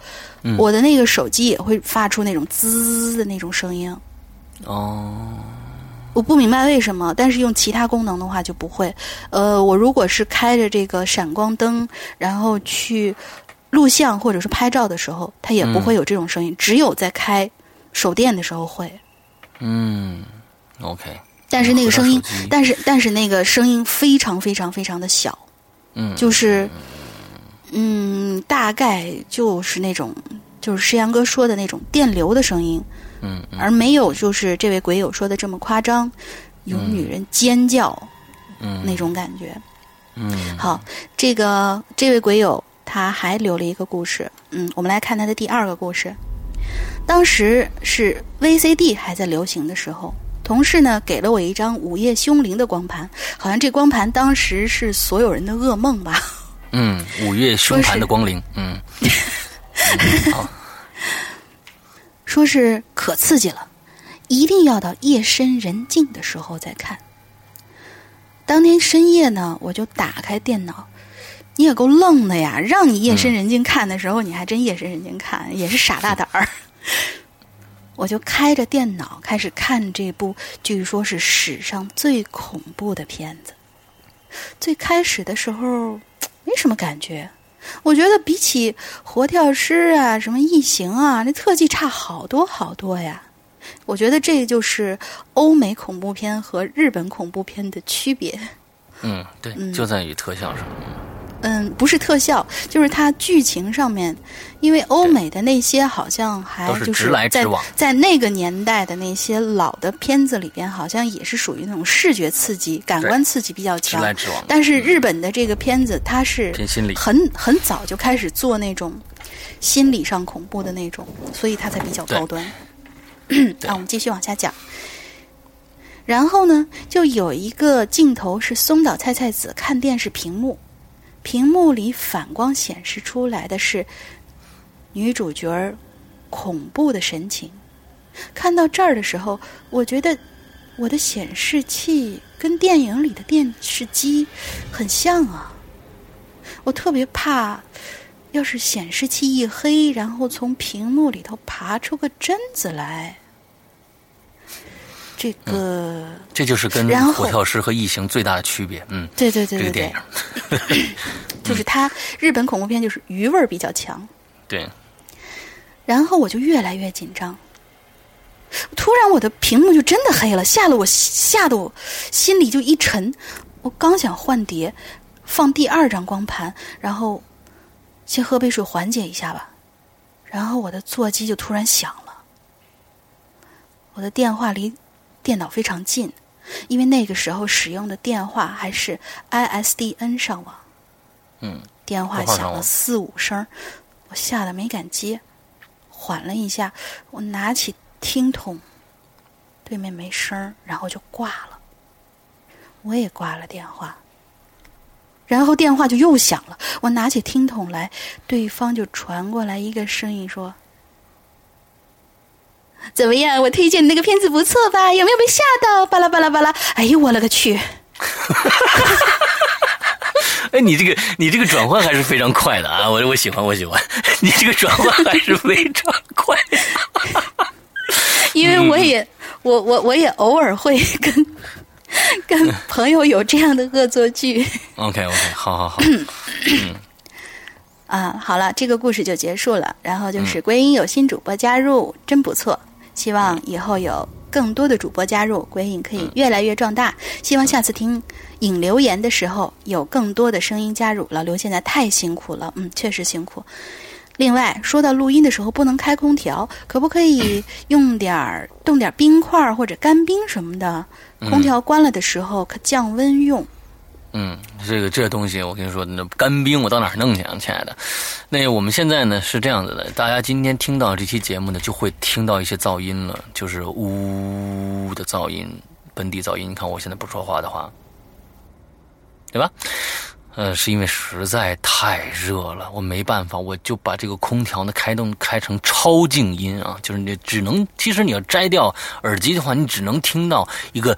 B: 我的那个手机也会发出那种滋的那种声音。
C: 哦，
B: 我不明白为什么，但是用其他功能的话就不会。呃，我如果是开着这个闪光灯，然后去录像或者是拍照的时候，它也不会有这种声音，只有在开手电的时候会。
C: 嗯。OK，
B: 但是那个声音，但是但是那个声音非常非常非常的小，
C: 嗯，
B: 就是，嗯，大概就是那种，就是石阳哥说的那种电流的声音，
C: 嗯，
B: 而没有就是这位鬼友说的这么夸张，有女人尖叫，
C: 嗯，
B: 那种感觉，
C: 嗯，
B: 好，这个这位鬼友他还留了一个故事，嗯，我们来看他的第二个故事，当时是 VCD 还在流行的时候。同事呢给了我一张《午夜凶铃》的光盘，好像这光盘当时是所有人的噩梦吧。
C: 嗯，午夜凶盘的光临，嗯，好，
B: 说是可刺激了，一定要到夜深人静的时候再看。当天深夜呢，我就打开电脑，你也够愣的呀！让你夜深人静看的时候，你还真夜深人静看，也是傻大胆儿。我就开着电脑开始看这部据说是史上最恐怖的片子。最开始的时候没什么感觉，我觉得比起《活跳尸》啊、什么《异形》啊，那特技差好多好多呀。我觉得这就是欧美恐怖片和日本恐怖片的区别。
C: 嗯，对，就在于特效上。
B: 嗯，不是特效，就是它剧情上面，因为欧美的那些好像还
A: 就是
B: 就
A: 直来
B: 在
A: 直往
B: 在那个年代的那些老的片子里边，好像也是属于那种视觉刺激、感官刺激比较
A: 直
B: 强。
A: 来直往。
B: 但是日本的这个片子，它是
A: 偏心理
B: 很很早就开始做那种心理上恐怖的那种，所以它才比较高端。啊，(clears throat) 我们继续往下讲。然后呢，就有一个镜头是松岛菜菜子看电视屏幕，屏幕里反光显示出来的是女主角儿恐怖的神情。看到这儿的时候，我觉得我的显示器跟电影里的电视机很像啊。我特别怕，要是显示器一黑，然后从屏幕里头爬出个贞子来，这个，
A: 这就是跟
B: 然后《
A: 佛跳师》和《异形》最大的区别。嗯，
B: 对对对对
A: 这个电
B: 对
A: 影，，(laughs)
B: 就是它日本恐怖片就是余味儿比较强。
A: 对，
B: 然后我就越来越紧张，突然我的屏幕就真的黑了，吓得我吓得我心里就一沉。我刚想换碟，放第二张光盘，然后先喝杯水缓解一下吧。然后我的座机就突然响了，我的电话离电脑非常近，因为那个时候使用的电话还是 ISDN 上网。
A: 嗯，
B: 电话响了四五声，我吓得没敢接，缓了一下，我拿起听筒，对面没声儿，然后就挂了。我也挂了电话，然后电话就又响了，我拿起听筒来，对方就传过来一个声音说：“怎么样？我推荐的那个片子不错吧？有没有被吓到？巴拉巴拉巴拉！哎呦我勒个去！(laughs)
A: 哎，你这个你这个转换还是非常快的啊！我我喜欢我喜欢，你这个转换还是非常快。(laughs)
B: 因为我也、我我我也偶尔会跟跟朋友有这样的恶作剧
A: OK OK，好好好，(laughs)
B: 啊。好了，这个故事就结束了。然后就是归因有新主播加入，真不错。希望以后有更多的主播加入，鬼影可以越来越壮大。希望下次听影留言的时候有更多的声音加入。老刘现在太辛苦了，嗯，确实辛苦。另外，说到录音的时候不能开空调，可不可以用点儿冻点儿冰块儿或者干冰什么的？空调关了的时候可降温用。
A: 嗯，嗯这个这东西我跟你说，那干冰我到哪儿弄去啊，亲爱的？那我们现在呢是这样子的，大家今天听到这期节目呢，就会听到一些噪音了，就是呜的噪音，本地噪音。你看我现在不说话的话，对吧？呃，是因为实在太热了，我没办法，我就把这个空调呢开动开成超静音啊，就是你只能，其实你要摘掉耳机的话，你只能听到一个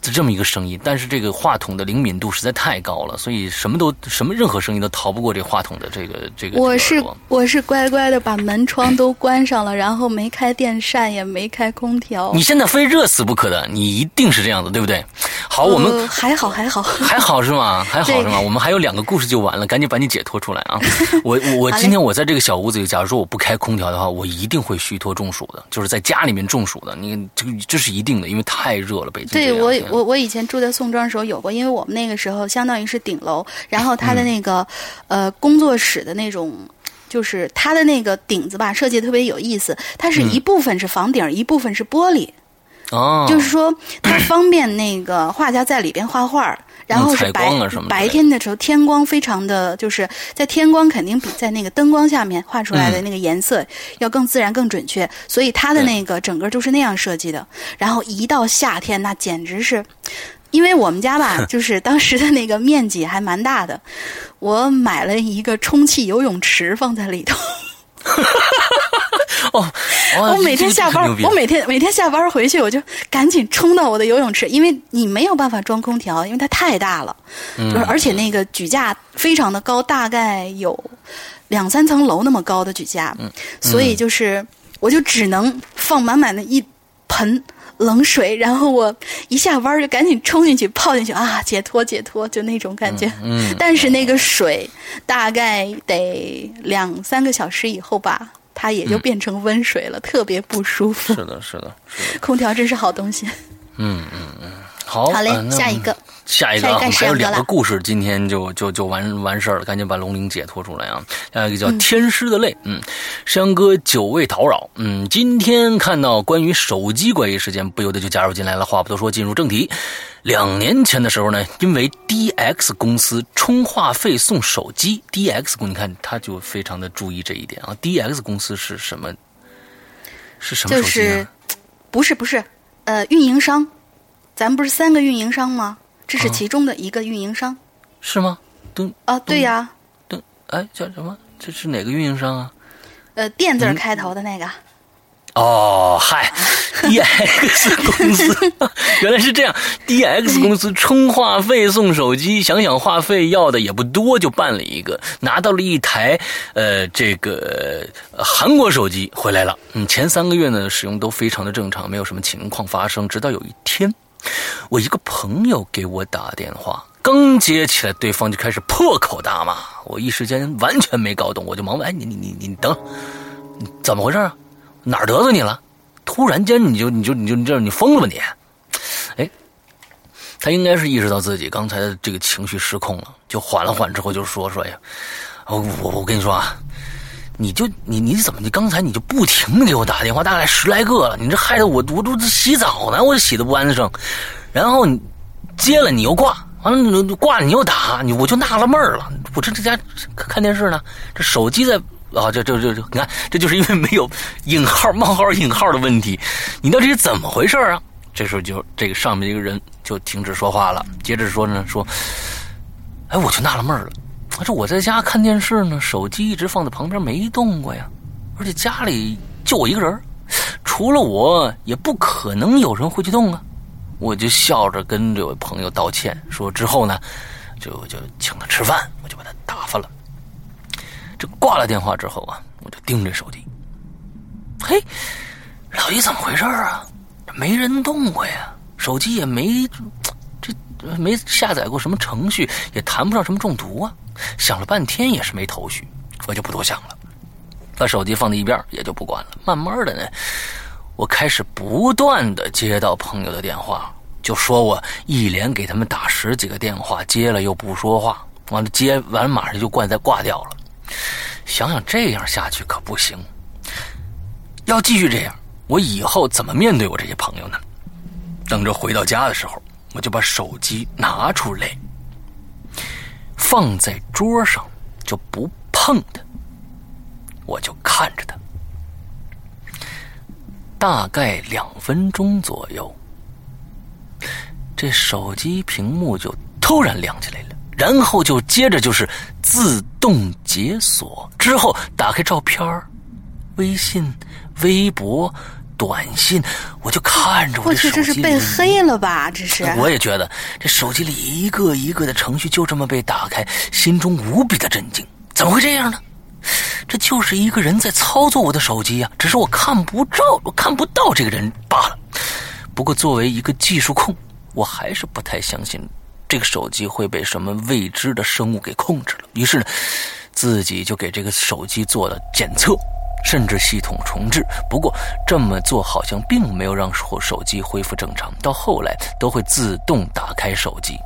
A: 这么一个声音，但是这个话筒的灵敏度实在太高了，所以什么都什么任何声音都逃不过这话筒的这个这个。
B: 我是我是乖乖的把门窗都关上了，然后没开电扇，也没开空调。
A: 你现在非热死不可的，你一定是这样子，对不对？好，我们
B: 呃还好还好。
A: 还好是吗？(laughs) 还好是吗？我们还有两个故事就完了，赶紧把你解脱出来啊！(laughs) 我我今天我在这个小屋子里，假如说我不开空调的话，我一定会虚脱中暑的，就是在家里面中暑的。你这个这是一定的，因为太热了，北京
B: 对我我我以前住在宋庄的时候有过，因为我们那个时候相当于是顶楼，然后它的那个、呃工作室的那种。就是它的那个顶子吧，设计特别有意思。它是一部分是房顶，一部分是玻璃，
A: 哦，
B: 就是说它方便那个画家在里边画画儿。然后是白白天的时候，天光非常的，就是在天光肯定比在那个灯光下面画出来的那个颜色要更自然、更准确，所以它的那个整个就是那样设计的。然后一到夏天，那简直是，因为我们家吧，(laughs) 就是当时的那个面积还蛮大的，我买了一个充气游泳池放在里头。(laughs)
A: 哦，哦
B: 我每天下班，我每天每天下班回去，我就赶紧冲到我的游泳池，因为你没有办法装空调，因为它太大了，
A: 嗯
B: 就是而且那个举架非常的高，大概有两三层楼那么高的举架，
A: 嗯
B: 所以就是我就只能放满满的一盆。冷水，然后我一下班就赶紧冲进去泡进去啊，解脱解脱，就那种感觉。
A: 嗯，
B: 但是那个水大概得两三个小时以后吧，它也就变成温水了，特别不舒服。
A: 是的，是的，是的，
B: 空调真是好东西。
A: 嗯嗯嗯，好，
B: 好嘞
A: 呃
B: 下一个，
A: 下一个啊，我们还有两个故事，今天就就就完完事儿了，赶紧把龙鳞解脱出来啊！下一个叫《天师的泪》，嗯，山哥久未叨扰，嗯，今天看到关于手机怪异事件，不由得就加入进来了。话不多说，进入正题。两年前的时候呢，因为 DX 公司充话费送手机，DX 公你看他就非常的注意这一点啊。DX 公司是什么？是什么手
B: 机呢？不是不是，呃，运营商，咱不是三个运营商吗？这是其中的一个运营商，
A: 是吗？
B: 对啊，对呀，
A: 对，哎，叫什么？这是哪个运营商啊？
B: 呃，电字开头的那个。
A: 哦，嗨，DX (laughs) 公司原来是这样，DX 公司充话费送手机，想想话费要的也不多，就办了一个，拿到了一台呃这个韩国手机回来了。嗯，前三个月呢使用都非常的正常，没有什么情况发生。直到有一天，我一个朋友给我打电话，刚接起来，对方就开始破口大骂，我一时间完全没搞懂，我就忙问：“哎，你你你你等，怎么回事啊？”哪儿得罪你了？突然间你就你就你就你这你疯了吧你？哎，他应该是意识到自己刚才的这个情绪失控了，就缓了缓之后就说说呀，我我我跟你说啊，你就你你怎么你刚才你就不停的给我打电话，大概十来个了，你这害得我我都洗澡呢，我洗的不安生，然后你接了你又挂，完了你挂了你又打，你我就纳了闷了，我这这家看电视呢，这手机在。啊，这这这这，你看，这就是因为没有引号、冒号、引号的问题。你到底是怎么回事啊？这时候就这个上面一个人就停止说话了，接着说呢，说，哎，我就纳了闷了，他说我在家看电视呢，手机一直放在旁边没动过呀，而且家里就我一个人，除了我也不可能有人会去动啊。我就笑着跟这位朋友道歉，说之后呢，就就请他吃饭，我就把他打发了。这挂了电话之后啊，我就盯着手机。嘿，老姨怎么回事啊？没人动过呀，手机也没这没下载过什么程序，也谈不上什么中毒啊。想了半天也是没头绪，我就不多想了，把手机放在一边，也就不管了。慢慢的呢，我开始不断的接到朋友的电话，就说我一连给他们打十几个电话，接了又不说话，完了接完马上就挂再挂掉了。想想这样下去可不行，要继续这样，我以后怎么面对我这些朋友呢？等着回到家的时候，我就把手机拿出来，放在桌上，就不碰它，我就看着它，大概两分钟左右，这手机屏幕就突然亮起来了。然后就接着就是自动解锁，之后打开照片微信、微博、短信，我就看着我
B: 的手机。这是被黑了吧？这是。
A: 我也觉得这手机里一个一个的程序就这么被打开，心中无比的震惊。怎么会这样呢？这就是一个人在操作我的手机呀，只是我看不着，我看不到这个人罢了。不过作为一个技术控，我还是不太相信。这个手机会被什么未知的生物给控制了？于是呢，自己就给这个手机做了检测，甚至系统重置。不过这么做好像并没有让手手机恢复正常。到后来都会自动打开手机，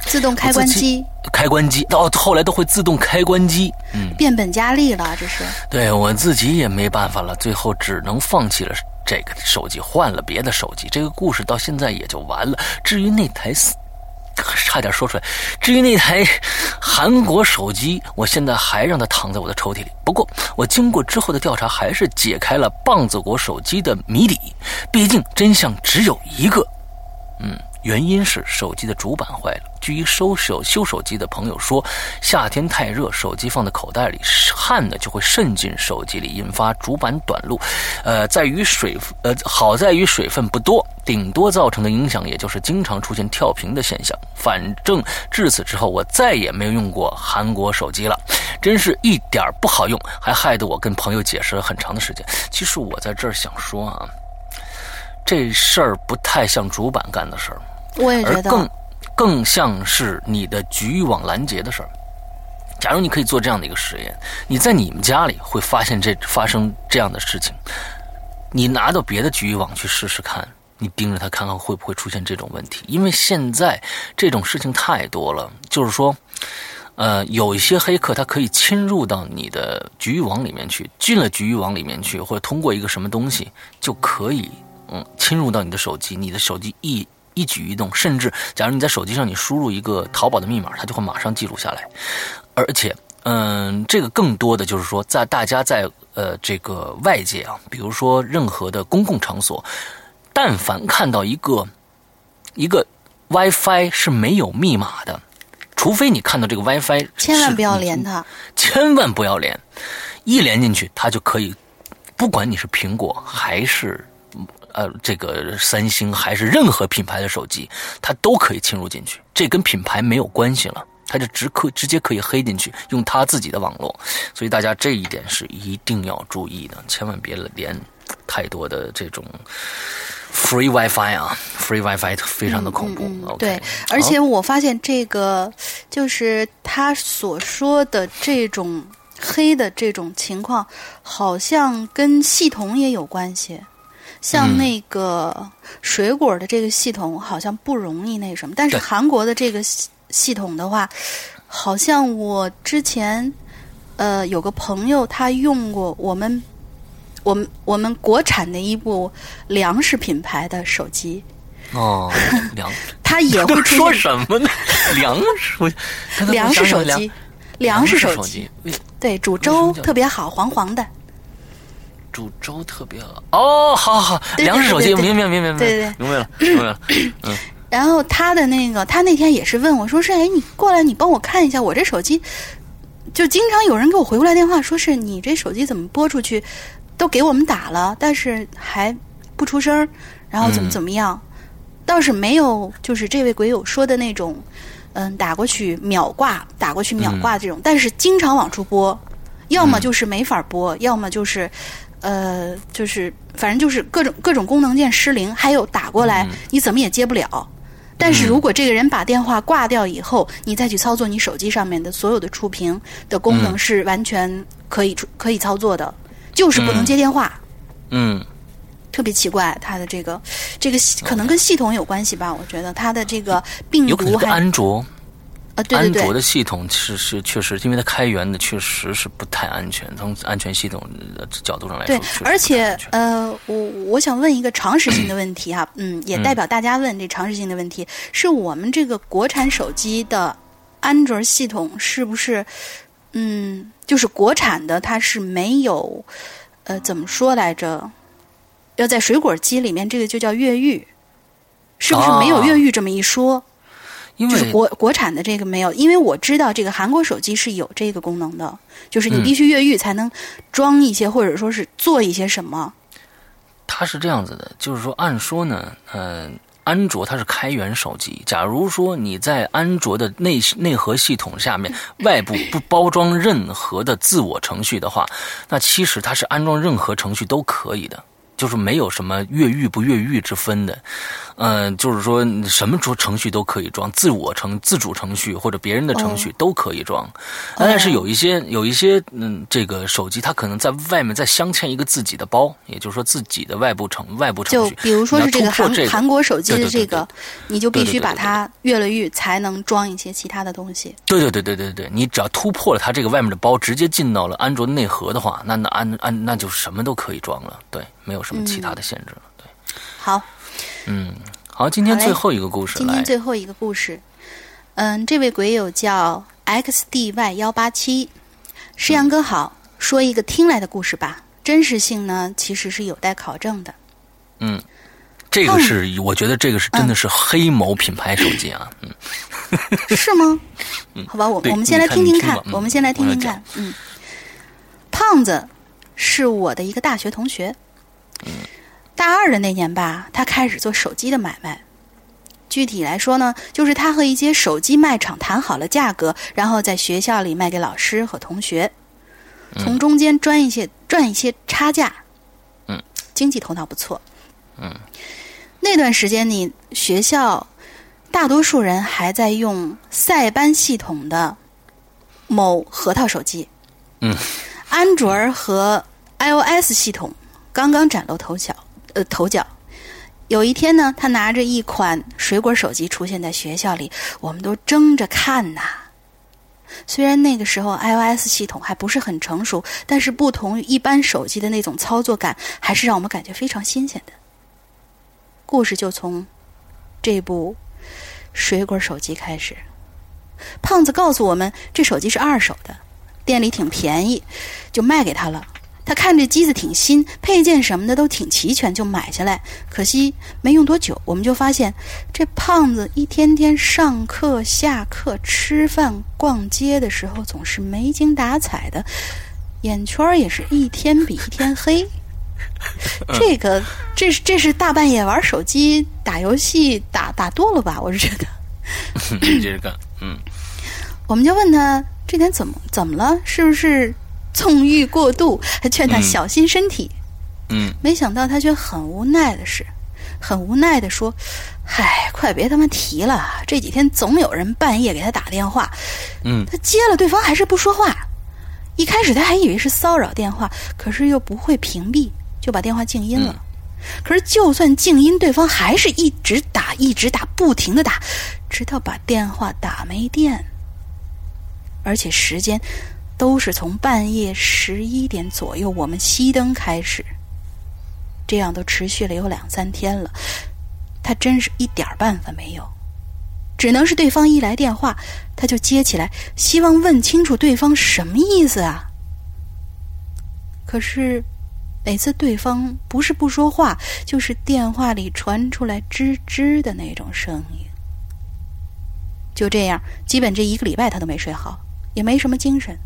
B: 自动开关机，
A: 开关机。到后来都会自动开关机。嗯，
B: 变本加厉了，这是。
A: 对我自己也没办法了，最后只能放弃了这个手机，换了别的手机。这个故事到现在也就完了。至于那台差点说出来。至于那台韩国手机，我现在还让它躺在我的抽屉里。不过，我经过之后的调查，还是解开了棒子国手机的谜底。毕竟真相只有一个。嗯。原因是手机的主板坏了。据一收手修手机的朋友说，夏天太热，手机放在口袋里，汗呢就会渗进手机里，引发主板短路。呃，在于水呃，好在于水分不多，顶多造成的影响也就是经常出现跳屏的现象。反正至此之后，我再也没有用过韩国手机了，真是一点不好用，还害得我跟朋友解释了很长的时间。其实我在这儿想说啊，这事儿不太像主板干的事儿。
B: 我也觉
A: 得，更更像是你的局域网拦截的事儿。假如你可以做这样的一个实验，你在你们家里会发现这发生这样的事情，你拿到别的局域网去试试看，你盯着它看看会不会出现这种问题，因为现在这种事情太多了。就是说，呃，有一些黑客他可以侵入到你的局域网里面去，进了局域网里面去，或者通过一个什么东西就可以，嗯，侵入到你的手机，你的手机一一举一动，甚至假如你在手机上你输入一个淘宝的密码，它就会马上记录下来，而且。嗯，这个更多的就是说，在大家在呃这个外界啊，比如说任何的公共场所，但凡看到一个一个 WiFi 是没有密码的，除非你看到这个 WiFi，
B: 千万不要连它，
A: 千万不要连，一连进去，它就可以，不管你是苹果还是呃这个三星还是任何品牌的手机，它都可以侵入进去，这跟品牌没有关系了。它就直可直接可以黑进去，用它自己的网络，所以大家这一点是一定要注意的，千万别连太多的这种 free WiFi 啊，free WiFi 非常的恐怖。
B: 对，而且我发现这个就是他所说的这种黑的这种情况，好像跟系统也有关系。像那个水果的这个系统，好像不容易那什么，但是韩国的这个。系统的话，好像我之前呃有个朋友他用过我们我们我们国产的一部粮食品牌的手机
A: 哦，(laughs) 粮
B: 他也会 (laughs)
A: 说什么呢？(laughs) 粮食
B: 粮食手机，粮食
A: 手
B: 机，对，煮粥特别好，黄黄的，
A: 煮粥特别好。哦，好好好，粮食手机，明白明白明白，
B: 对对，
A: 明白了 (clears throat) 明白了，嗯。
B: 然后他的那个，他那天也是问我，说是哎，你过来，你帮我看一下我这手机，就经常有人给我回过来电话，说是你这手机怎么拨出去，都给我们打了，但是还不出声然后怎么怎么样，倒是没有，就是这位鬼友说的那种，嗯，打过去秒挂，打过去秒挂这种，但是经常往出拨，要么就是没法拨，要么就是，呃，就是反正就是各种各种功能键失灵，还有打过来你怎么也接不了。但是如果这个人把电话挂掉以后，你再去操作你手机上面的所有的触屏的功能是完全可以可以操作的，就是不能接电话。
A: 嗯，
B: 特别奇怪，它的这个这个可能跟系统有关系吧？我觉得它的这个病毒还
A: 安卓。
B: 啊，对对对，
A: 安卓的系统是是确实，因为它开源的确实是不太安全，从安全系统的角度上来说。
B: 对，而且呃，我我想问一个常识性的问题哈，嗯，也代表大家问这常识性的问题，是我们这个国产手机的安卓系统是不是嗯，就是国产的它是没有呃怎么说来着？要在水果机里面，这个就叫越狱，是不是没有越狱这么一说？就是国国产的这个没有，因为我知道这个韩国手机是有这个功能的，就是你必须越狱才能装一些或者说是做一些什么。
A: 它是这样子的，就是说，按说呢，嗯，安卓它是开源手机，假如说你在安卓的内内核系统下面 (laughs) 外部不包装任何的自我程序的话，那其实它是安装任何程序都可以的。就是没有什么越狱不越狱之分的，嗯，就是说什么程程序都可以装，自我程自主程序或者别人的程序都可以装，但是有一些有一些嗯，这个手机它可能在外面再镶嵌一个自己的包，也就是说自己的外部程外部程
B: 序，就比如说是这个韩韩国手机的这
A: 个，
B: 你就必须把它越了狱才能装一些其他的东西。
A: 对对对对对对，你只要突破了它这个外面的包，直接进到了安卓内核的话，那那安安那就什么都可以装了，对。没有什么其他的限制了，对。
B: 好，
A: 嗯，好，今天最后一个故事，
B: 今天最后一个故事，嗯，这位鬼友叫 xdy 幺八七，诗阳哥好，说一个听来的故事吧，真实性呢其实是有待考证的。
A: 嗯，这个是我觉得这个是真的是黑某品牌手机啊，嗯，
B: 是吗？(laughs) 嗯，好吧，我我们先来听听看，我们先来听听看，嗯，胖子是我的一个大学同学。大二的那年吧，他开始做手机的买卖。具体来说呢，就是他和一些手机卖场谈好了价格，然后在学校里卖给老师和同学，从中间赚一些赚一些差价。
A: 嗯，
B: 经济头脑不错。
A: 嗯，
B: 那段时间你学校大多数人还在用塞班系统的某核桃手机。
A: 嗯，
B: 安卓和 iOS 系统。刚刚崭露头角，呃，头角，有一天呢，他拿着一款水果手机出现在学校里，我们都争着看呐。虽然那个时候 iOS 系统还不是很成熟，但是不同于一般手机的那种操作感，还是让我们感觉非常新鲜的。故事就从这部水果手机开始。胖子告诉我们，这手机是二手的，店里挺便宜，就卖给他了。他看这机子挺新，配件什么的都挺齐全，就买下来。可惜没用多久，我们就发现这胖子一天天上课、下课、吃饭、逛街的时候总是没精打采的，眼圈也是一天比一天黑。(laughs) 这个，这是这是大半夜玩手机、打游戏打打多了吧？我是觉得。
A: 接着干，嗯。
B: 我们就问他这点怎么怎么了？是不是？纵欲过度，还劝他小心身体。
A: 嗯，
B: 没想到他却很无奈的是，很无奈的说：“嗨，快别他妈提了！这几天总有人半夜给他打电话。
A: 嗯，
B: 他接了，对方还是不说话。一开始他还以为是骚扰电话，可是又不会屏蔽，就把电话静音了。可是就算静音，对方还是一直打，一直打，不停的打，直到把电话打没电，而且时间。”都是从半夜十一点左右，我们熄灯开始，这样都持续了有两三天了。他真是一点办法没有，只能是对方一来电话，他就接起来，希望问清楚对方什么意思啊。可是每次对方不是不说话，就是电话里传出来吱吱的那种声音。就这样，基本这一个礼拜他都没睡好，也没什么精神。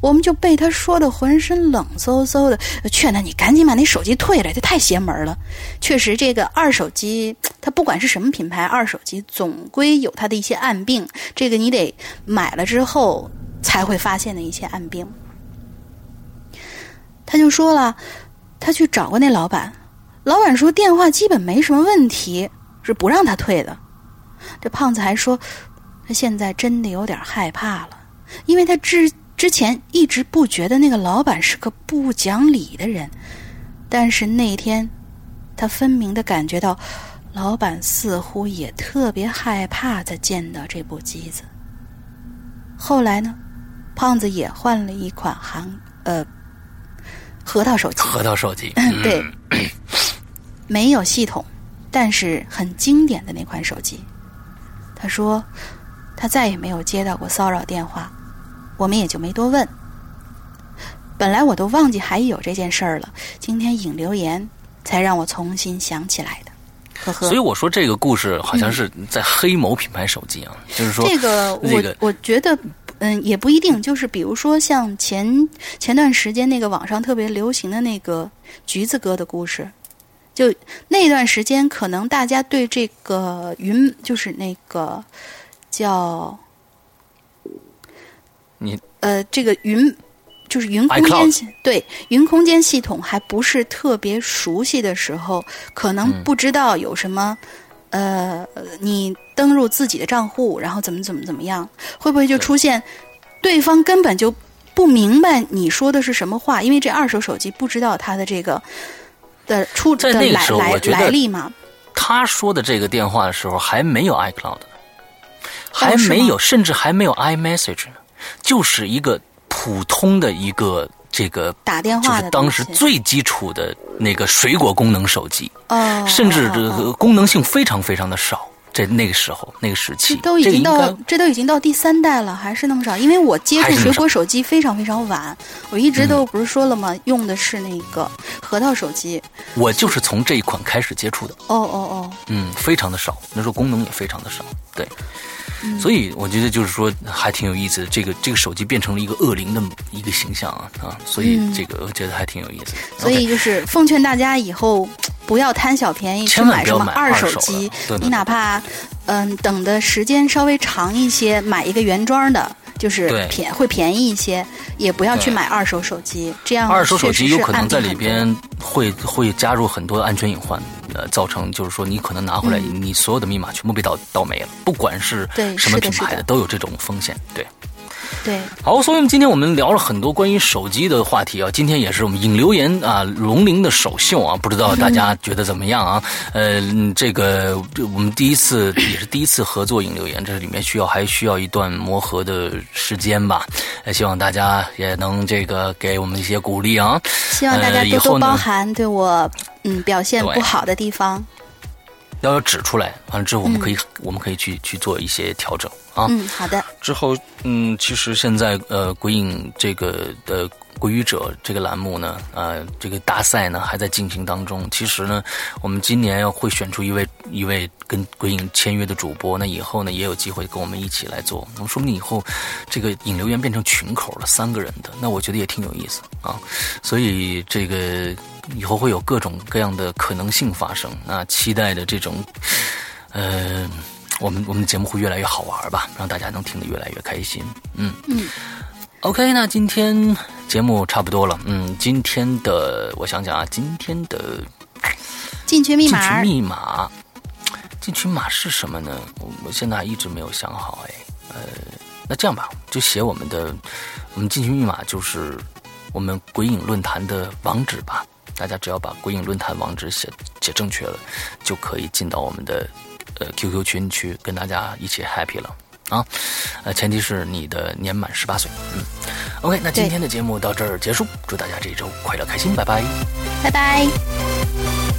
B: 我们就被他说的浑身冷飕飕的，劝他你赶紧把那手机退了，这太邪门了。确实，这个二手机，它不管是什么品牌，二手机总归有它的一些暗病，这个你得买了之后才会发现的一些暗病。他就说了，他去找过那老板，老板说电话基本没什么问题，是不让他退的。这胖子还说，他现在真的有点害怕了，因为他之。之前一直不觉得那个老板是个不讲理的人，但是那天，他分明的感觉到，老板似乎也特别害怕再见到这部机子。后来呢，胖子也换了一款韩呃核桃手机，
A: 核桃手机，(laughs)
B: 对，没有系统，但是很经典的那款手机。他说，他再也没有接到过骚扰电话。我们也就没多问。本来我都忘记还有这件事儿了，今天引留言才让我重新想起来的。呵呵。
A: 所以我说这个故事好像是在黑某品牌手机啊，就是说
B: 这个 (laughs) 我我觉得嗯也不一定，就是比如说像前前段时间那个网上特别流行的那个橘子哥的故事，就那段时间可能大家对这个云就是那个叫。
A: 你
B: 呃，这个云就是云空间，对云空间系统还不是特别熟悉的时候，可能不知道有什么呃，你登录自己的账户，然后怎么怎么怎么样，会不会就出现对方根本就不明白你说的是什么话？因为这二手手机不知道它的这个的出的来来来历嘛。
A: 他说的这个电话的时候还没有 iCloud，还没有，甚至还没有 iMessage 呢。就是一个普通的一个这个
B: 打电话
A: 就是当时最基础的那个水果功能手机，
B: 哦，
A: 甚至这个功能性非常非常的少。在那个时候，那个时期，
B: 都已经到这都已经到第三代了，还是那么少。因为我接触水果手机非常非常晚，我一直都不是说了吗？用的是那个核桃手机。
A: 我就是从这一款开始接触的。
B: 哦哦哦，
A: 嗯，非常的少，那时候功能也非常的少，对。所以我觉得就是说还挺有意思的，这个这个手机变成了一个恶灵的一个形象啊啊，所以这个我觉得还挺有意思。
B: 所以就是奉劝大家以后不要贪小便宜去
A: 买
B: 什么二
A: 手
B: 机，你哪怕嗯等的时间稍微长一些，买一个原装的。就是便会便宜一些，也不要去买二手手机，这样
A: 二手手机有可能在里边会会加入很多安全隐患，呃，造成就是说你可能拿回来，你所有的密码全部被盗盗没了，不管是什么品牌的，都有这种风险。对，
B: 对，
A: 好，所以我们今天我们聊了很多关于手机的话题啊。今天也是我们引留言啊，龙鳞的首秀啊，不知道大家觉得怎么样啊？(laughs) 呃，这个我们第一次也是第一次合作引留言，这里面需要还需要一段磨合的时间吧。呃希望大家也能这个给我们一些鼓励啊。
B: 希望大家多多包涵对我嗯表现不好的地方。
A: 要要指出来，完了之后我们可以我们可以去去做一些调整啊。
B: 嗯，好的。
A: 之后，嗯，其实现在呃，鬼影这个的鬼语者这个栏目呢，呃，这个大赛呢还在进行当中。其实呢，我们今年要会选出一位一位跟鬼影签约的主播，那以后呢也有机会跟我们一起来做。我们说不定以后这个引流员变成群口了，三个人的，那我觉得也挺有意思啊。所以这个。以后会有各种各样的可能性发生，那期待的这种，呃，我们我们的节目会越来越好玩吧，让大家能听得越来越开心。嗯
B: 嗯
A: ，OK，那今天节目差不多了。嗯，今天的我想想啊，今天的
B: 进群密
A: 码，进群密码，进群码是什么呢？我我现在还一直没有想好。哎，呃，那这样吧，就写我们的，我们进群密码就是我们鬼影论坛的网址吧。大家只要把鬼影论坛网址写写正确了，就可以进到我们的呃 QQ 群去跟大家一起 happy 了啊！呃，前提是你的年满十八岁。嗯，OK，那今天的节目到这儿结束，祝大家这一周快乐开心，拜拜，
B: 拜拜。